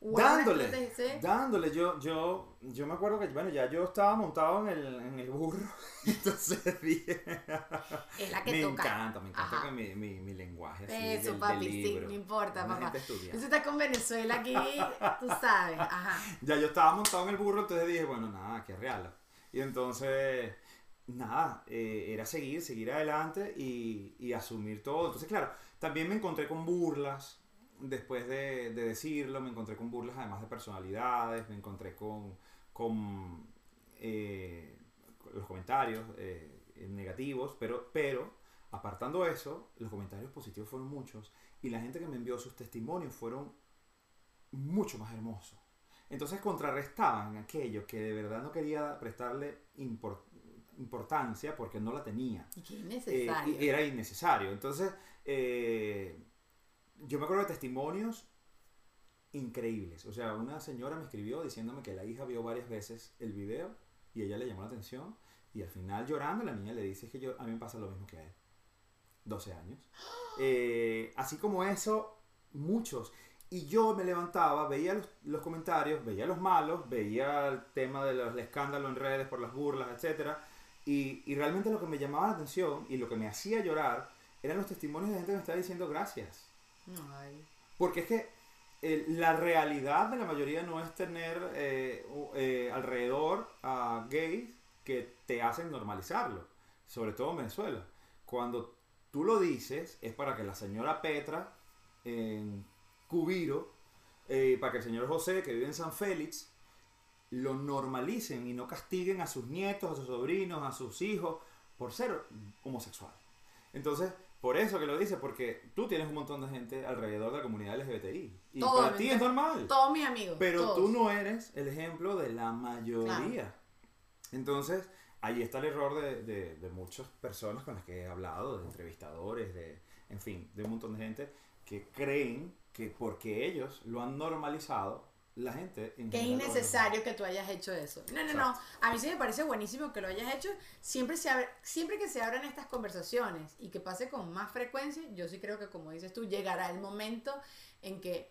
¿O era una dándole, sí? dándole, yo, yo, yo me acuerdo que, bueno, ya yo estaba montado en el, en el burro, entonces dije, Es la que me toca. encanta, me encanta Ajá. que mi, mi, mi lenguaje así Eso, del- papi, del sí, no importa, Una papá. Tú estás con Venezuela aquí, tú sabes. Ajá. Ya yo estaba montado en el burro, entonces dije, bueno, nada, que real. Y entonces, nada, eh, era seguir, seguir adelante y, y asumir todo. Entonces, claro, también me encontré con burlas después de, de decirlo, me encontré con burlas además de personalidades, me encontré con, con eh, los comentarios eh, negativos, pero, pero apartando eso, los comentarios positivos fueron muchos y la gente que me envió sus testimonios fueron mucho más hermosos. Entonces contrarrestaban aquello que de verdad no quería prestarle impor- importancia porque no la tenía. Y qué Eh, innecesario. y era innecesario. Entonces, eh, yo me acuerdo de testimonios increíbles. O sea, una señora me escribió diciéndome que la hija vio varias veces el video y ella le llamó la atención y al final llorando la niña le dice "Es que yo, a mí me pasa lo mismo que a él. 12 años. Eh, así como eso, muchos. Y yo me levantaba, veía los, los comentarios, veía los malos, veía el tema del escándalo en redes por las burlas, etcétera y, y realmente lo que me llamaba la atención y lo que me hacía llorar eran los testimonios de gente que me estaba diciendo gracias. Ay. Porque es que eh, la realidad de la mayoría no es tener eh, eh, alrededor a gays que te hacen normalizarlo, sobre todo en Venezuela. Cuando tú lo dices es para que la señora Petra en Cubiro, para que el señor José que vive en San Félix, lo normalicen y no castiguen a sus nietos, a sus sobrinos, a sus hijos por ser homosexual. Entonces, por eso que lo dice, porque tú tienes un montón de gente alrededor de la comunidad LGBTI. Y Todo, para ti es normal. Todos mis amigos. Pero todos. tú no eres el ejemplo de la mayoría. Entonces, ahí está el error de, de- de muchas personas con las que he hablado, de entrevistadores, de, en fin, de un montón de gente que creen que porque ellos lo han normalizado, la gente... en Que es innecesario que tú hayas hecho eso. No, no, no. A mí sí me parece buenísimo que lo hayas hecho. Siempre, se abre- siempre que se abran estas conversaciones y que pase con más frecuencia, yo sí creo que, como dices tú, llegará el momento en que,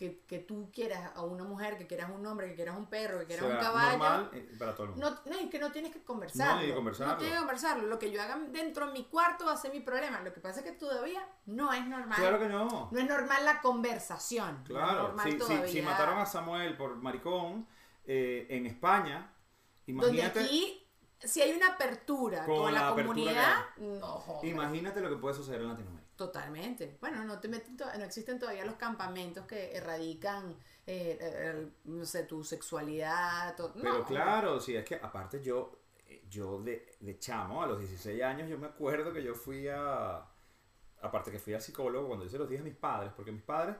que, que tú quieras a una mujer, que quieras un hombre, que quieras un perro, que quieras un sea caballo. normal eh, para todo el mundo. No, no, y que no tienes que conversarlo. No, ni conversarlo. No tienes que conversarlo. Lo que yo haga dentro de mi cuarto va a ser mi problema. Lo que pasa es que todavía no es normal. Claro que no. No es normal la conversación. No es Claro, si, si- mataron a Samuel por maricón eh, en España, Donde imagínate, aquí, si hay una apertura con, Con la, la apertura comunidad, no imagínate lo que puede suceder en Latinoamérica. Totalmente. Bueno, no te meten to- no existen todavía los campamentos que erradican, eh, no sé, tu sexualidad. Pero claro, sí, es que aparte yo, yo de, de chamo, a los 16 años, yo me acuerdo que yo fui a, aparte que fui al psicólogo, cuando yo se los dije a mis padres, porque mis padres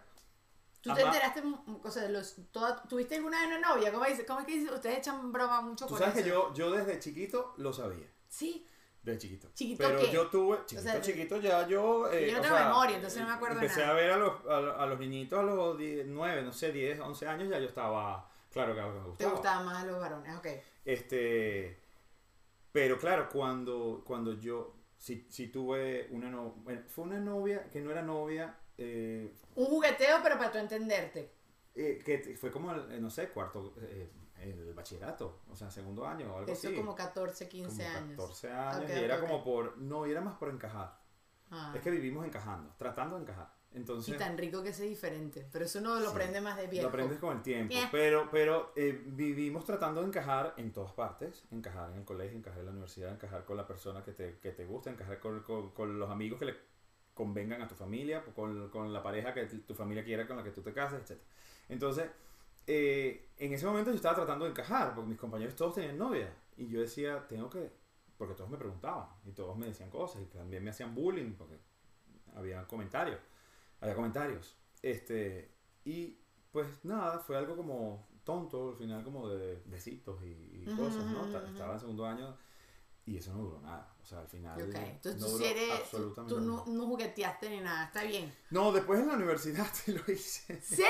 ¿Tú te enteraste, mm, o sea, de los, toda- ¿tuviste alguna vez una novia? ¿Cómo, dice, ¿Cómo es que dice? Ustedes echan broma mucho Tú con sabes eso. que yo, yo desde chiquito lo sabía. Sí. De chiquito. ¿Chiquito Pero qué? yo tuve, chiquito, sea, chiquito ya yo... eh, Yo no o tengo sea, memoria, entonces no me acuerdo de Empecé nada. a ver a los, a, los- a los niñitos a los 10, 9, no sé, 10, 11 años, ya yo estaba, claro que me Te gustaba. gustaban más los varones, ok. Este, pero claro, cuando, cuando yo, si, si tuve una novia, bueno, fue una novia que no era novia, eh, Un jugueteo, pero para tú entenderte. eh, que fue como, el, eh, no sé, cuarto, eh, el bachillerato, o sea, segundo año o algo Eso así. como 14, 15 como años. 14 años Ok, y era ok, como por, no, y era más por encajar. Ah. Es que vivimos encajando, tratando de encajar. Entonces, Y tan rico que es diferente. Pero eso uno lo Sí. aprende más de viejo. lo aprendes con el tiempo. Yeah. Pero, pero eh, vivimos tratando de encajar en todas partes. Encajar en el colegio, encajar en la universidad, encajar con la persona que te, que te gusta, encajar con, con- con los amigos que le convengan a tu familia, con, con la pareja que tu familia quiera, con la que tú te cases, etc. Entonces, eh, en ese momento yo estaba tratando de encajar, porque mis compañeros todos tenían novia. Y yo decía, tengo que... Porque todos me preguntaban y todos me decían cosas y también me hacían bullying porque había comentarios. Había comentarios. Este, y pues nada, fue algo como tonto, al final como de besitos y, y Ujú, cosas, ¿no? Ta- ujú. Estaba en segundo año y eso no duró nada. O sea, al final entonces no tú, duró sí eres, absolutamente tú no, no jugueteaste ni nada, está bien. No, después en la universidad te lo hice. ¿Sí?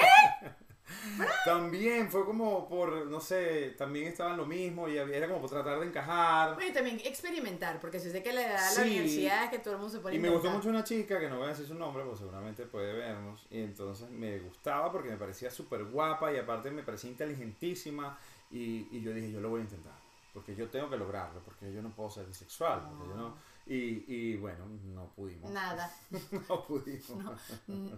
También fue como por, no sé, también estaba en lo mismo y era como por tratar de encajar. Bueno, y también experimentar, porque si sé que la edad de la Sí. universidad es que todo el mundo se pone Y a me gustó inventar. mucho una chica, que no voy a decir su nombre, porque seguramente puede vernos. Y entonces me gustaba porque me parecía súper guapa y aparte me parecía inteligentísima. Y, y yo dije, yo lo voy a intentar. Porque yo tengo que lograrlo, porque yo no puedo ser bisexual. porque yo no- y, y bueno, no pudimos. Nada. No pudimos. Mm,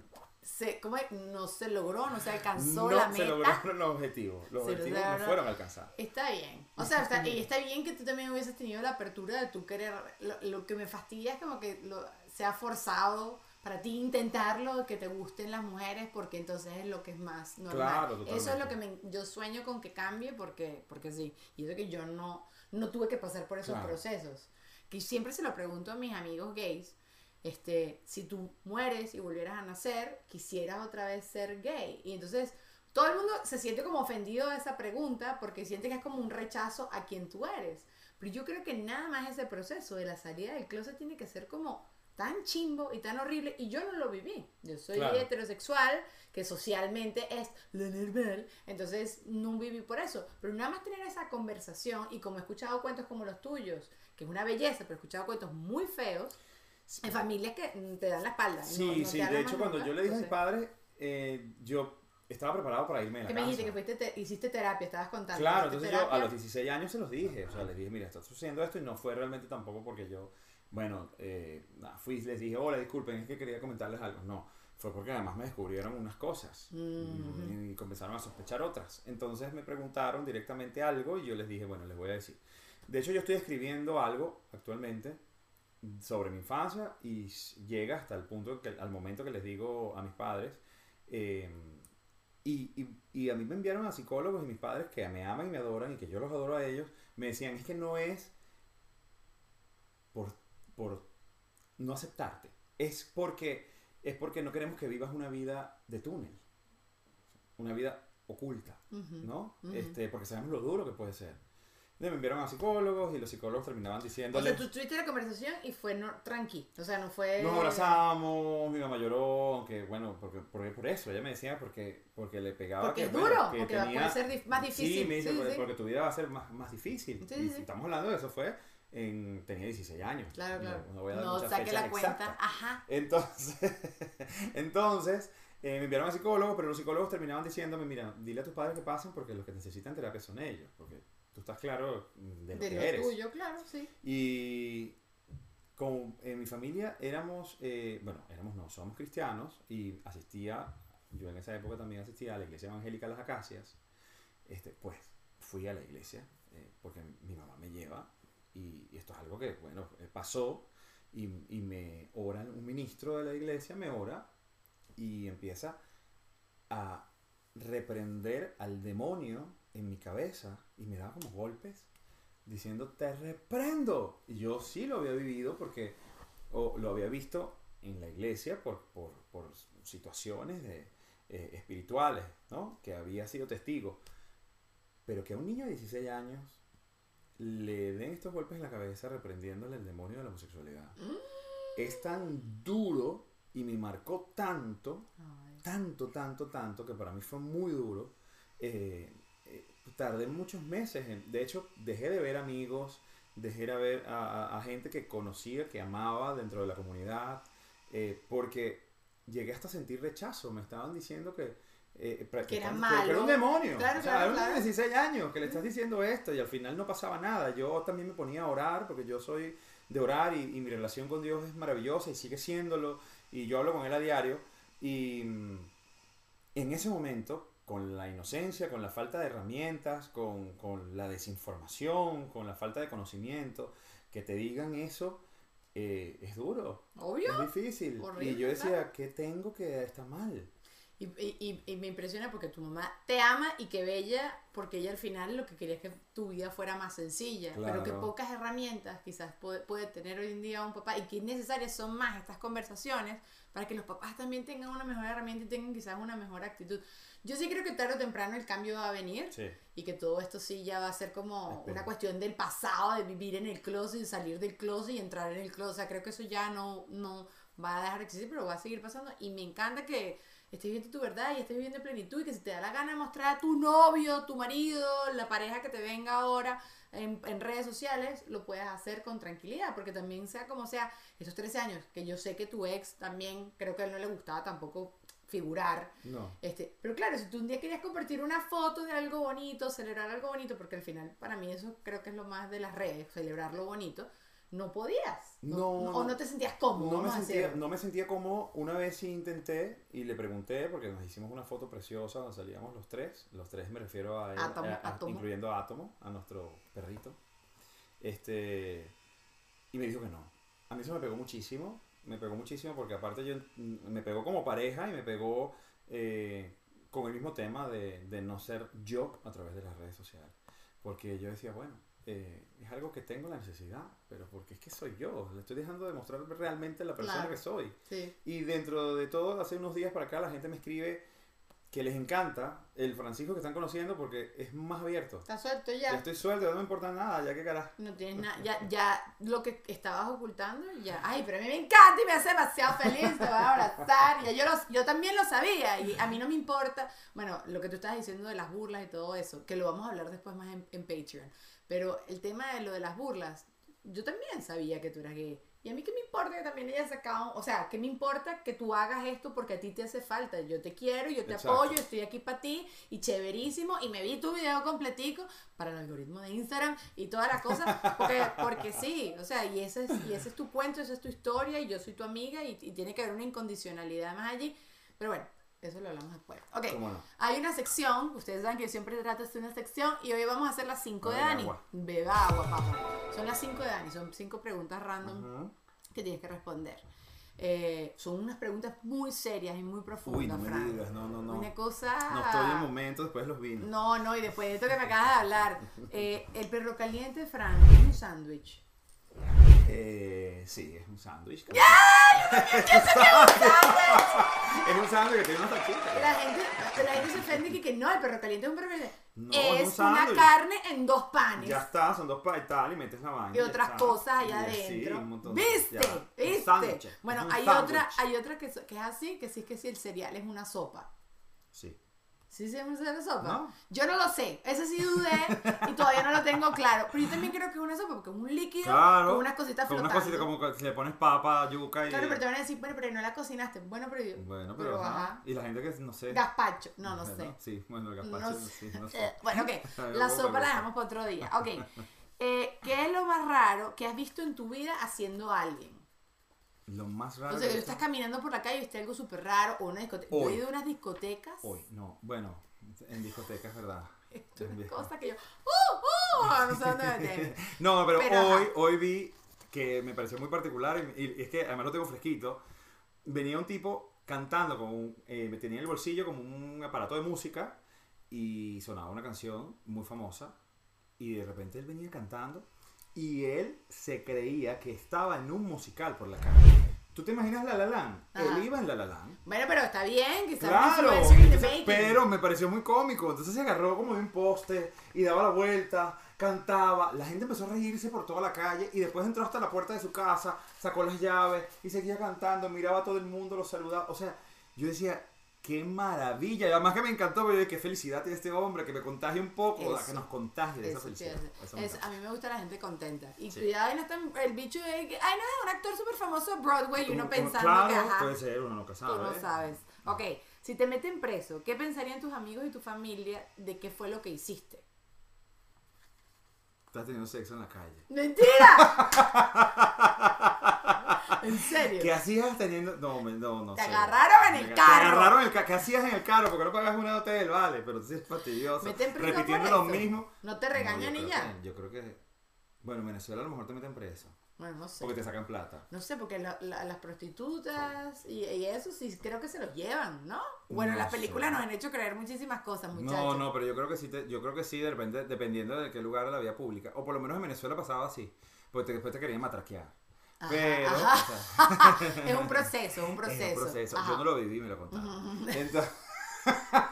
se, ¿cómo es? no se logró, no se alcanzó No la se meta. lograron los objetivos. Los Se objetivos no lograron- fueron alcanzados. Está bien. O sea, está, y está bien que tú también hubieses tenido la apertura de tu querer. Lo, lo que me fastidia es como que lo, sea forzado para ti intentarlo, que te gusten las mujeres, porque entonces es lo que es más normal. Claro, eso es lo que me, yo sueño con que cambie, porque, porque sí. Y eso que yo no, no tuve que pasar por esos Claro. procesos. Que siempre se lo pregunto a mis amigos gays. Este, si tú mueres y volvieras a nacer, quisieras otra vez ser gay. Y entonces todo el mundo se siente como ofendido de esa pregunta porque siente que es como un rechazo a quien tú eres. Pero yo creo que nada más ese proceso de la salida del closet tiene que ser como tan chimbo y tan horrible y yo no lo viví. Yo soy Claro. heterosexual, que socialmente es lo normal, entonces no viví por eso. Pero nada más tener esa conversación y como he escuchado cuentos como los tuyos, que es una belleza, pero he escuchado cuentos muy feos, en familias que te dan la espalda. y Sí, no- no sí. De hecho, cuando nunca. yo le dije a mis padres, eh, yo estaba preparado para irme de la ¿Qué me dijiste? Que fuiste te- hiciste terapia, estabas contando. Claro, entonces yo a terapia. los 16 años se los dije, o sea, les dije, mira, está sucediendo esto y no fue realmente tampoco porque yo, bueno, eh, nada, fui y les dije, hola, disculpen, es que quería comentarles algo. No, fue porque además me descubrieron unas cosas Mm. y comenzaron a sospechar otras. Entonces me preguntaron directamente algo y yo les dije, bueno, les voy a decir. De hecho, yo estoy escribiendo algo actualmente sobre mi infancia y llega hasta el punto que al momento que les digo a mis padres eh, y, y, y a mí me enviaron a psicólogos y mis padres que me aman y me adoran y que yo los adoro a ellos me decían es que no es por, por no aceptarte es porque es porque no queremos que vivas una vida de túnel una vida oculta. ¿no? Este, porque sabemos lo duro que puede ser me enviaron a psicólogos y los psicólogos terminaban O diciéndole sea, tú tuviste la conversación y fue no, tranqui. O sea, no fue. Nos abrazamos, mi mamá lloró, aunque bueno, porque, porque por eso, ella me decía porque, porque le pegaba Porque que, es bueno, duro, que porque va- puede ser más difícil. Sí, me dice, Sí, porque, sí. porque tu vida va a ser más, más difícil. Sí, y sí, si sí. estamos hablando de eso fue en, tenía 16 años. Claro, claro. No, No, voy a dar muchas saque la cuenta. exactas. Ajá. Entonces, entonces eh, me enviaron a psicólogos, pero los psicólogos terminaban diciéndome, mira, dile a tus padres que pasen porque los que necesitan terapia son ellos, porque tú estás claro de lo De que lo eres. tuyo, claro, sí. Y como en mi familia éramos, eh, bueno, éramos no, somos cristianos y asistía, yo en esa época también asistía a la iglesia evangélica Las Acacias, este, pues fui a la iglesia eh, porque mi mamá me lleva y, y esto es algo que, bueno, eh, pasó y, y me ora un ministro de la iglesia, me ora y empieza a reprender al demonio en mi cabeza y me daba como golpes diciendo te reprendo y yo sí lo había vivido porque o lo había visto en la iglesia por, por, por situaciones de eh, espirituales, ¿no? Que había sido testigo. Pero que a un niño de 16 años le den estos golpes en la cabeza reprendiéndole el demonio de la homosexualidad. Es tan duro y me marcó tanto, Ay. tanto, tanto, tanto, que para mí fue muy duro. Eh, tardé muchos meses. en- de hecho, dejé de ver amigos, dejé de ver a, a- a gente que conocía, que amaba dentro de la comunidad, eh, porque llegué hasta sentir rechazo. Me estaban diciendo que... eh, Que era malo. que era un demonio. Claro, o sea, claro, era un niño claro. de 16 años que le estás diciendo esto y al final no pasaba nada. Yo también me ponía a orar porque yo soy de orar y, y mi relación con Dios es maravillosa y sigue siéndolo y yo hablo con Él a diario y mm, en ese momento, con la inocencia, con la falta de herramientas, con, con la desinformación, con la falta de conocimiento, que te digan eso eh, es duro, Obvio. es difícil. Horrible, y yo decía, claro. ¿qué tengo que está mal? Y, y- y- me impresiona porque tu mamá te ama y que bella, porque ella al final lo que quería es que tu vida fuera más sencilla, pero que Claro. pocas herramientas quizás puede, puede tener hoy en día un papá y que necesarias son más estas conversaciones para que los papás también tengan una mejor herramienta y tengan quizás una mejor actitud. Yo sí creo que tarde o temprano el cambio va a venir Sí. y que todo esto sí ya va a ser como Espero. una cuestión del pasado, de vivir en el closet y salir del closet y entrar en el closet. O sea, creo que eso ya no, no va a dejar de existir, pero va a seguir pasando. Y me encanta que estés viviendo tu verdad y estés viviendo en plenitud y que si te da la gana de mostrar a tu novio, tu marido, la pareja que te venga ahora en, en redes sociales, lo puedas hacer con tranquilidad, porque también sea como sea, estos 13 años, que yo sé que tu ex también, creo que a él no le gustaba tampoco figurar, No. este, pero claro, si tú un día querías compartir una foto de algo bonito, celebrar algo bonito, porque al final para mí eso creo que es lo más de las redes, celebrar lo bonito, no podías. No, o no te sentías cómodo. No me, sentía, no me sentía como una vez sí intenté y le pregunté porque nos hicimos una foto preciosa donde salíamos los tres, los tres me refiero a, él, Átomo, a- a- Átomo. incluyendo a Átomo, a nuestro perrito. Este y me dijo que no. A mí eso me pegó muchísimo, me pegó muchísimo porque aparte yo me pegó como pareja y me pegó eh, con el mismo tema de, de no ser yo a través de las redes sociales. Porque yo decía, bueno, eh, es algo que tengo la necesidad, pero porque es que soy yo, le estoy dejando de mostrar realmente la persona Claro. que soy. Sí. Y dentro de todo, hace unos días para acá, la gente me escribe que les encanta el Francisco que están conociendo porque es más abierto. Está suelto Ya ya. estoy suelto, no me importa nada, ya que carajo. No tienes nada, ya, ya lo que estabas ocultando, ya, ay, pero a mí me encanta y me hace demasiado feliz, te voy a abrazar, ya yo, lo- yo también lo sabía y a mí no me importa, bueno, lo que tú estás diciendo de las burlas y todo eso, que lo vamos a hablar después más en, en Patreon, pero el tema de lo de las burlas, yo también sabía que tú eras gay. Y a mí qué me importa que también ella sacado, o sea, qué me importa que tú hagas esto porque a ti te hace falta. Yo te quiero, yo te Exacto. apoyo, estoy aquí para ti y chéverísimo. Y me vi tu video completico para el algoritmo de Instagram y todas las cosas. Porque, porque sí, o sea, y ese, es, y ese es tu cuento, esa es tu historia y yo soy tu amiga y, y tiene que haber una incondicionalidad más allí. Pero bueno, eso lo hablamos después. Ok. ¿Cómo no? Hay una sección, ustedes saben que yo siempre trato de una sección y hoy vamos a hacer las 5 de Dani. agua. Beba agua, papá. Son las 5 de Dani, son 5 preguntas random que tienes que responder. Eh, son unas preguntas muy serias y muy profundas, Uy, no me Fran. digas, no, no, no. Una cosa... No estoy en momento después de los vinos. No, no, y después de esto que me acabas de hablar, eh, el perro caliente, Fran, es un sándwich. Eh, sí, es un sándwich. ¡Ya! Es un sándwich que tiene una salchicha. La gente, la gente se ofende que, que no, el perro caliente es un perro caliente. No, es es un una sándwich. carne en dos panes. Ya está, son dos pa y tal, y metes la vaina. y otras cosas allá Y sí, adentro. un montón ¿Viste? ya. Un ¿Viste? sándwich, Bueno, es un hay sándwich. otra, hay otra que, que es así, que sí es que si el cereal es una sopa. Sí. ¿Sí se llama una sopa? No. Yo no lo sé. Ese sí dudé y todavía no lo tengo claro. Pero yo también creo que es una sopa porque es un líquido Claro. con unas cositas Con unas cositas como si le pones papa, yuca y. Claro, pero te van a decir, bueno, pero no la cocinaste. Bueno, pero yo... Bueno, pero. ajá. Y la gente que no sé. Gazpacho. No, no sé. Sí, bueno, el No gazpacho, sé. sí, no sé. Bueno, ok. La sopa la dejamos para otro día. Ok. Eh, ¿Qué es lo más raro que has visto en tu vida haciendo a alguien? Lo más raro. O sea, que tú estás caminando por la calle y viste algo súper raro o una discoteca. Yo he Hoy. ido a unas discotecas. Hoy, no. Bueno, en discotecas, ¿verdad? Esto es una cosa que yo. ¡Uh! ¡Uh! No sé dónde meterme. No, pero, Pero, hoy, ajá. hoy vi que me pareció muy particular y, y es que además lo tengo fresquito. Venía un tipo cantando con un, eh, tenía en el bolsillo como un aparato de música y sonaba una canción muy famosa y de repente él venía cantando y él se creía que estaba en un musical por la calle. ¿Tú te imaginas La La Land? Ajá. Él iba en La La Land. Bueno, pero está bien, quizás Claro, entonces- pero me pareció muy cómico. Entonces se agarró como de un poste y daba la vuelta, cantaba. La gente empezó a reírse por toda la calle y después entró hasta la puerta de su casa, sacó las llaves y seguía cantando, miraba a todo el mundo, lo saludaba. O sea, yo decía, qué maravilla. Y además que me encantó, dije, qué felicidad tiene este hombre, que me contagie un poco, Eso. que nos contagie de esa felicidad. Eso a mí me gusta la gente contenta. Y Sí. cuidado, y no está el bicho de que, ay, no, es un actor súper famoso de Broadway y uno pensando claro, que, ajá, puede ser, uno nunca sabe. tú no sabes. Ok, si te meten preso, ¿qué pensarían tus amigos y tu familia de qué fue lo que hiciste? Estás teniendo sexo en la calle. ¡Mentira! ¿En serio? ¿Qué hacías teniendo.? No, me- no, no Te sé. agarraron en el carro. Te agarraron en el carro. ¿Qué hacías en el carro? Porque no pagas una hotel, vale. Pero sí es fastidioso. ¿Meten preso Repitiendo lo mismo. ¿No te No, regañan yo y ya? que- yo creo que. Bueno, en Venezuela a lo mejor te meten preso. Bueno, no sé. Porque te sacan plata. No sé, porque la- la- las prostitutas y, y eso sí creo que se los llevan, ¿no? Bueno, No las películas sé. nos han hecho creer muchísimas cosas, muchachos. No, no, pero yo creo que sí, te- yo creo que sí, de repente, dependiendo de qué lugar de la vía pública. O por lo menos en Venezuela pasaba así. Porque te- después te querían matraquear. Ajá, Pero. ajá. o sea, es un proceso, es un proceso. Es un proceso. Ajá. Yo no lo viví, me lo contaron. Entonces,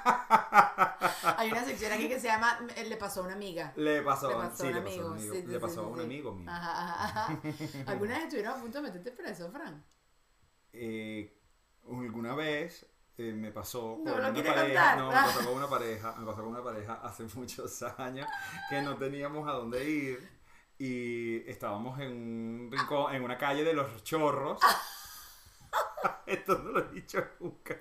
Hay una sección aquí que se llama eh, Le pasó a una amiga. le pasó, Le pasó sí, a un le pasó a amigo. sí, sí, le pasó a un amigo mío. Ajá, ajá. ¿Alguna vez estuvieron a punto de meterte preso, Fran? eh, alguna vez eh, me pasó No con una pareja, contar. no, me pasó con una pareja, me pasó con una pareja hace muchos años que no teníamos a dónde ir y estábamos en un rincón, en una calle de los chorros. Esto no lo he dicho nunca.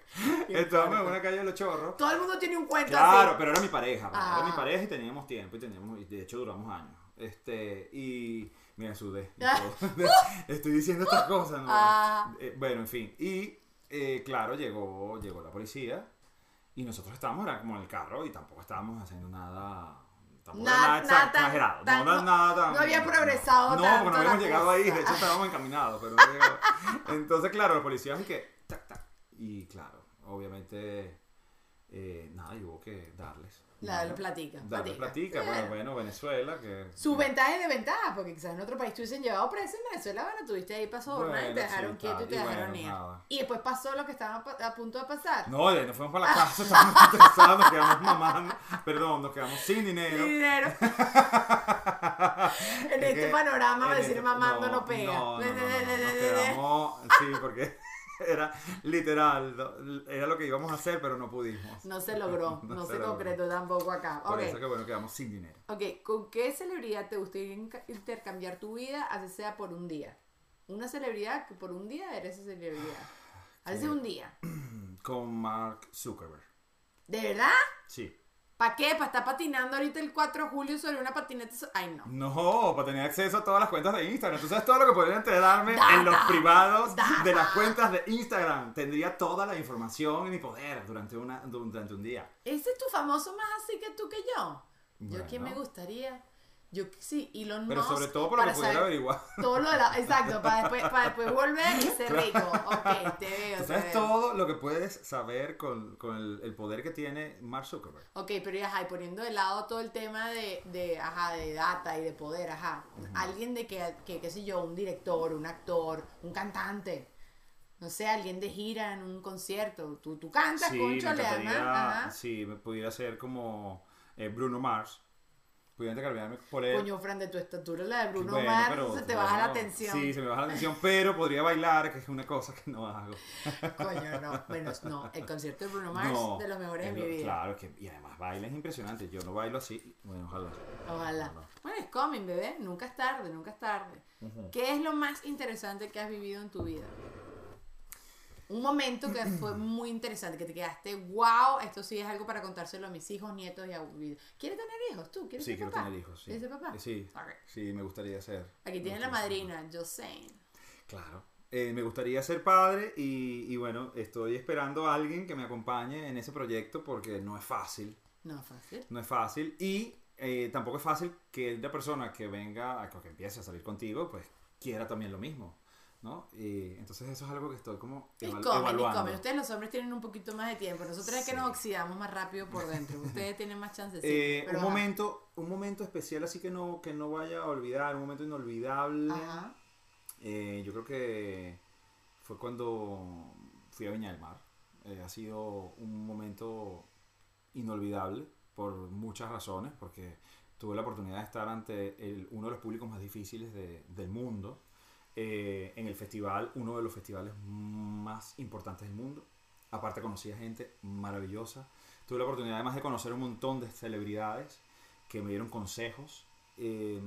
Estábamos en una calle de los chorros. Todo el mundo tiene un cuento Claro, así. pero era mi pareja, pues, era mi Ah. pareja y teníamos tiempo y teníamos, y de hecho duramos años. Este, y mira, sudé. y Ah. todo. Estoy diciendo estas cosas, ¿no? Ah. Eh, bueno, en fin. Y eh, claro, llegó, llegó la policía y nosotros estábamos era como en el carro y tampoco estábamos haciendo nada. Tampoco Nada- nada, exagerado. tan- no, no- nada tan- no había progresado No, tanto porque no habíamos llegado ahí. De hecho, estábamos encaminados. Pero no. Entonces, claro, los policías y que. Tac, tac. Y claro, obviamente. eh, nada, y hubo que darles. La, ¿no? la platica. Platica. Bueno. Bueno, bueno, Venezuela, que. Sus ventajas y desventajas, porque quizás en otro país te hubiesen llevado preso en Venezuela, bueno, tuviste ahí para sobornar y Bueno, te dejaron sí, quieto y te y dejaron bueno, ir. nada. Y después pasó lo que estaba a punto de pasar. No, ahí nos fuimos para la casa, estábamos estresados, nos quedamos mamando. Perdón, nos quedamos sin dinero. Sin dinero. en Es este que- panorama en decir este- mamando no, pega. No, no, no, no, nos quedamos, sí, porque era literal, era lo que íbamos a hacer, pero no pudimos. No se logró, no, No se, se logró. concretó tampoco acá. Por Ok, eso que bueno, quedamos sin dinero. ok, ¿con qué celebridad te gustaría intercambiar tu vida, así sea por un día? Una celebridad que por un día eres esa celebridad. Así sea un día. Con Mark Zuckerberg. ¿De verdad? Sí. ¿Para qué? ¿Para estar patinando ahorita el 4 de julio sobre una patineta? so- Ay, no. No, para tener acceso a todas las cuentas de Instagram. Tú sabes todo lo que podrían enterarme Data. en los privados Data. de las cuentas de Instagram. Tendría toda la información en mi poder durante, una, durante un día. ¿Ese es tu famoso más así que tú que yo? Yo, Bueno. ¿quién me gustaría? Yo, sí, Elon Pero Musk, sobre todo para que pudiera saber averiguar. Todo lo de la... Exacto, para después, para después volver y ser rico. Ok, te veo, te sabes veo. todo lo que puedes saber con, con el, el poder que tiene Mark Zuckerberg. Ok, pero ajá, y poniendo de lado todo el tema de, de, ajá, de data y de poder, ajá. Alguien de que, que, qué sé yo, un director, un actor, un cantante. No sé, alguien de gira en un concierto. Tú, tú cantas, Sí, concho, me le sí, me pudiera ser como eh, Bruno Mars. Pudiera intercambiarme por él. Coño, Fran, de tu estatura, la de Bruno Bueno, Mars, pero, se te baja la tensión. Sí, se me baja la tensión, pero podría bailar, que es una cosa que no hago. Coño, no. Bueno, no, el concierto de Bruno Mars, No, de los mejores de mi vida. Claro, que, y además baila es impresionante. Yo no bailo así. Bueno, ojalá. Ojalá. No, no. Bueno, es coming, bebé. Nunca es tarde, nunca es tarde. ¿Qué es lo más interesante que has vivido en tu vida? Un momento que fue muy interesante, que te quedaste, wow, esto sí es algo para contárselo a mis hijos, nietos y a ¿Quieres tener hijos tú? ¿Quieres Sí, ser quiero papá? tener hijos. Sí. ¿Quieres ser papá? Sí, Ok. sí, me gustaría ser. Aquí tienes la madrina, Josane. Claro. Eh, me gustaría ser padre y, y bueno, estoy esperando a alguien que me acompañe en ese proyecto porque no es fácil. No es fácil. No es fácil y eh, tampoco es fácil que la persona que venga, que empiece a salir contigo, pues quiera también lo mismo, ¿no? Y entonces eso es algo que estoy como Y evalu- comen, evaluando. comen. Ustedes los hombres tienen un poquito más de tiempo. Nosotros es que nos oxidamos más rápido por dentro. Ustedes tienen más chances. Eh, un momento, un momento especial así que no, que no vaya a olvidar, un momento inolvidable. Ajá. Eh, yo creo que fue cuando fui a Viña del Mar. Eh, ha sido un momento inolvidable por muchas razones, porque tuve la oportunidad de estar ante el- uno de los públicos más difíciles de- del mundo, eh, en el festival, uno de los festivales más importantes del mundo. Aparte conocí a gente maravillosa. Tuve la oportunidad además de conocer un montón de celebridades que me dieron consejos. eh,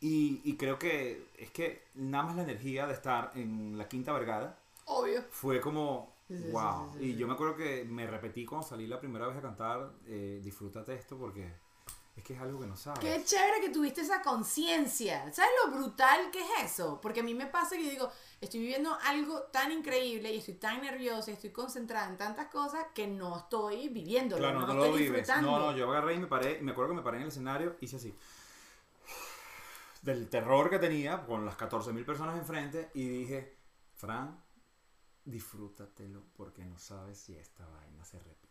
y, y creo que es que nada más la energía de estar en la Quinta Vergara Obvio. fue como Sí, sí, sí, wow. sí, y yo me acuerdo que me repetí cuando salí la primera vez a cantar, eh, disfrútate esto porque es que es algo que no sabes. Qué chévere que tuviste esa conciencia. ¿Sabes lo brutal que es eso? Porque a mí me pasa que yo digo, estoy viviendo algo tan increíble y estoy tan nerviosa y estoy concentrada en tantas cosas que no estoy viviéndolo, Claro, no, no, lo lo estoy vives. disfrutando. No, no, yo agarré y me paré, y me acuerdo que me paré en el escenario, hice así. Del terror que tenía con las 14.000 personas enfrente y dije, Fran, disfrútatelo porque no sabes si esta vaina se repite.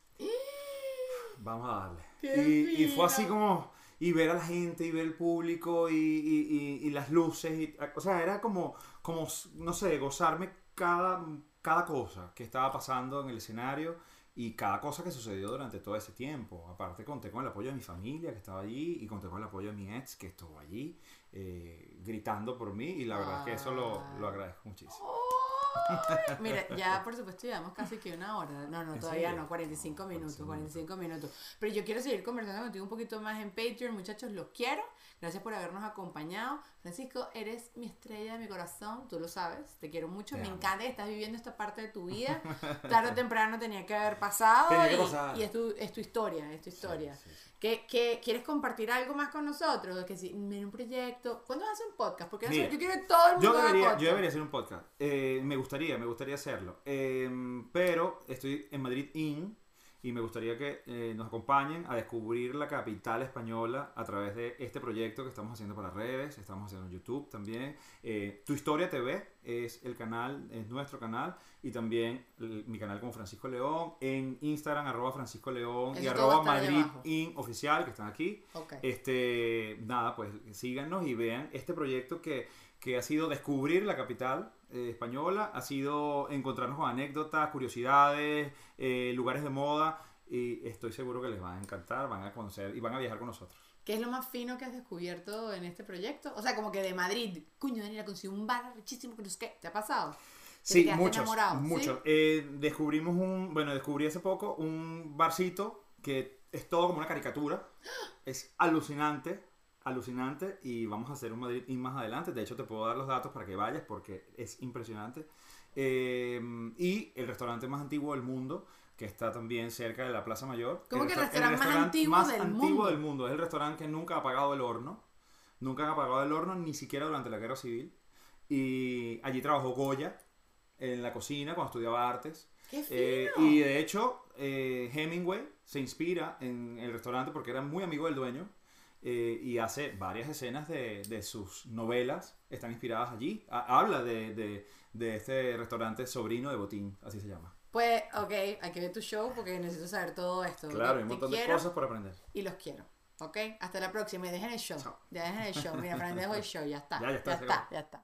Vamos a darle. ¡Qué Y, y fue así como, y ver a la gente, y ver el público, y, y- y- las luces, y, o sea, era como, como, no sé, gozarme cada, cada cosa que estaba pasando en el escenario y cada cosa que sucedió durante todo ese tiempo. Aparte conté con el apoyo de mi familia que estaba allí y conté con el apoyo de mi ex que estuvo allí eh, gritando por mí y la verdad es que eso lo, lo agradezco muchísimo. Ay, Mira, ya por supuesto llevamos casi que una hora. No, no, ¿En todavía serio? no, 45 No, minutos, 45 45 minutos. Pero yo quiero seguir conversando contigo un poquito más en Patreon, muchachos, los quiero. Gracias por habernos acompañado. Francisco, eres mi estrella de mi corazón, tú lo sabes, te quiero mucho, Te me amo. encanta que estás viviendo esta parte de tu vida. Tarde o temprano tenía que haber pasado Tenía que y, pasar. y es, tu, es tu historia, es tu historia. Sí, sí, sí. ¿Qué, qué- quieres compartir algo más con nosotros? Que si, mira, un proyecto. ¿Cuándo vas a hacer un podcast? Porque Mira, yo quiero que todo el mundo Yo debería, podcast. yo debería hacer un podcast. Eh, me gustaría, me gustaría hacerlo. Eh, pero estoy en Madrid In y me gustaría que eh, nos acompañen a descubrir la capital española a través de este proyecto que estamos haciendo para redes, estamos haciendo en YouTube también. Eh, tu Historia TV es el canal, es nuestro canal y también el- mi canal como Francisco León, en Instagram arroba Francisco León y arroba Madrid. In oficial que están aquí. Ok. Este, nada, pues síganos y vean este proyecto que, que ha sido descubrir la capital eh, española, ha sido encontrarnos con anécdotas, curiosidades, eh, lugares de moda y estoy seguro que les va a encantar, van a conocer y van a viajar con nosotros. ¿Qué es lo más fino que has descubierto en este proyecto? O sea, como que de Madrid, cuño, venir a conseguir un bar richísimo que no sé qué. ¿Te ha pasado? ¿Que te Sí, muchos, enamorado? ¿Sí? muchos. Eh, descubrimos un, bueno, descubrí hace poco un barcito que es todo como una caricatura, es alucinante, alucinante y vamos a hacer un Madrid Inn más adelante. De hecho, te puedo dar los datos para que vayas porque es impresionante. Eh, y el restaurante más antiguo del mundo, que está también cerca de la Plaza Mayor. ¿Cómo que el resta- restaurante más antiguo del antiguo mundo? del mundo. Es el restaurante que nunca ha apagado el horno. Nunca han apagado el horno, ni siquiera durante la guerra civil. Y allí trabajó Goya en la cocina cuando estudiaba artes. ¡Qué fino! Eh, y de hecho, eh, Hemingway se inspira en el restaurante porque era muy amigo del dueño eh, y hace varias escenas de, de sus novelas, están inspiradas allí. Ha- habla de, de- de este restaurante sobrino de Botín, así se llama. Pues, ok, hay que ver tu show porque necesito saber todo esto. Claro, hay un montón de cosas por aprender. Y los quiero. ¿Ok? Hasta la próxima. Y dejen el show. Chao. Ya dejen el show. Mira, Fran, dejo el show. Ya está. Ya, ya está, Ya está. Ya está.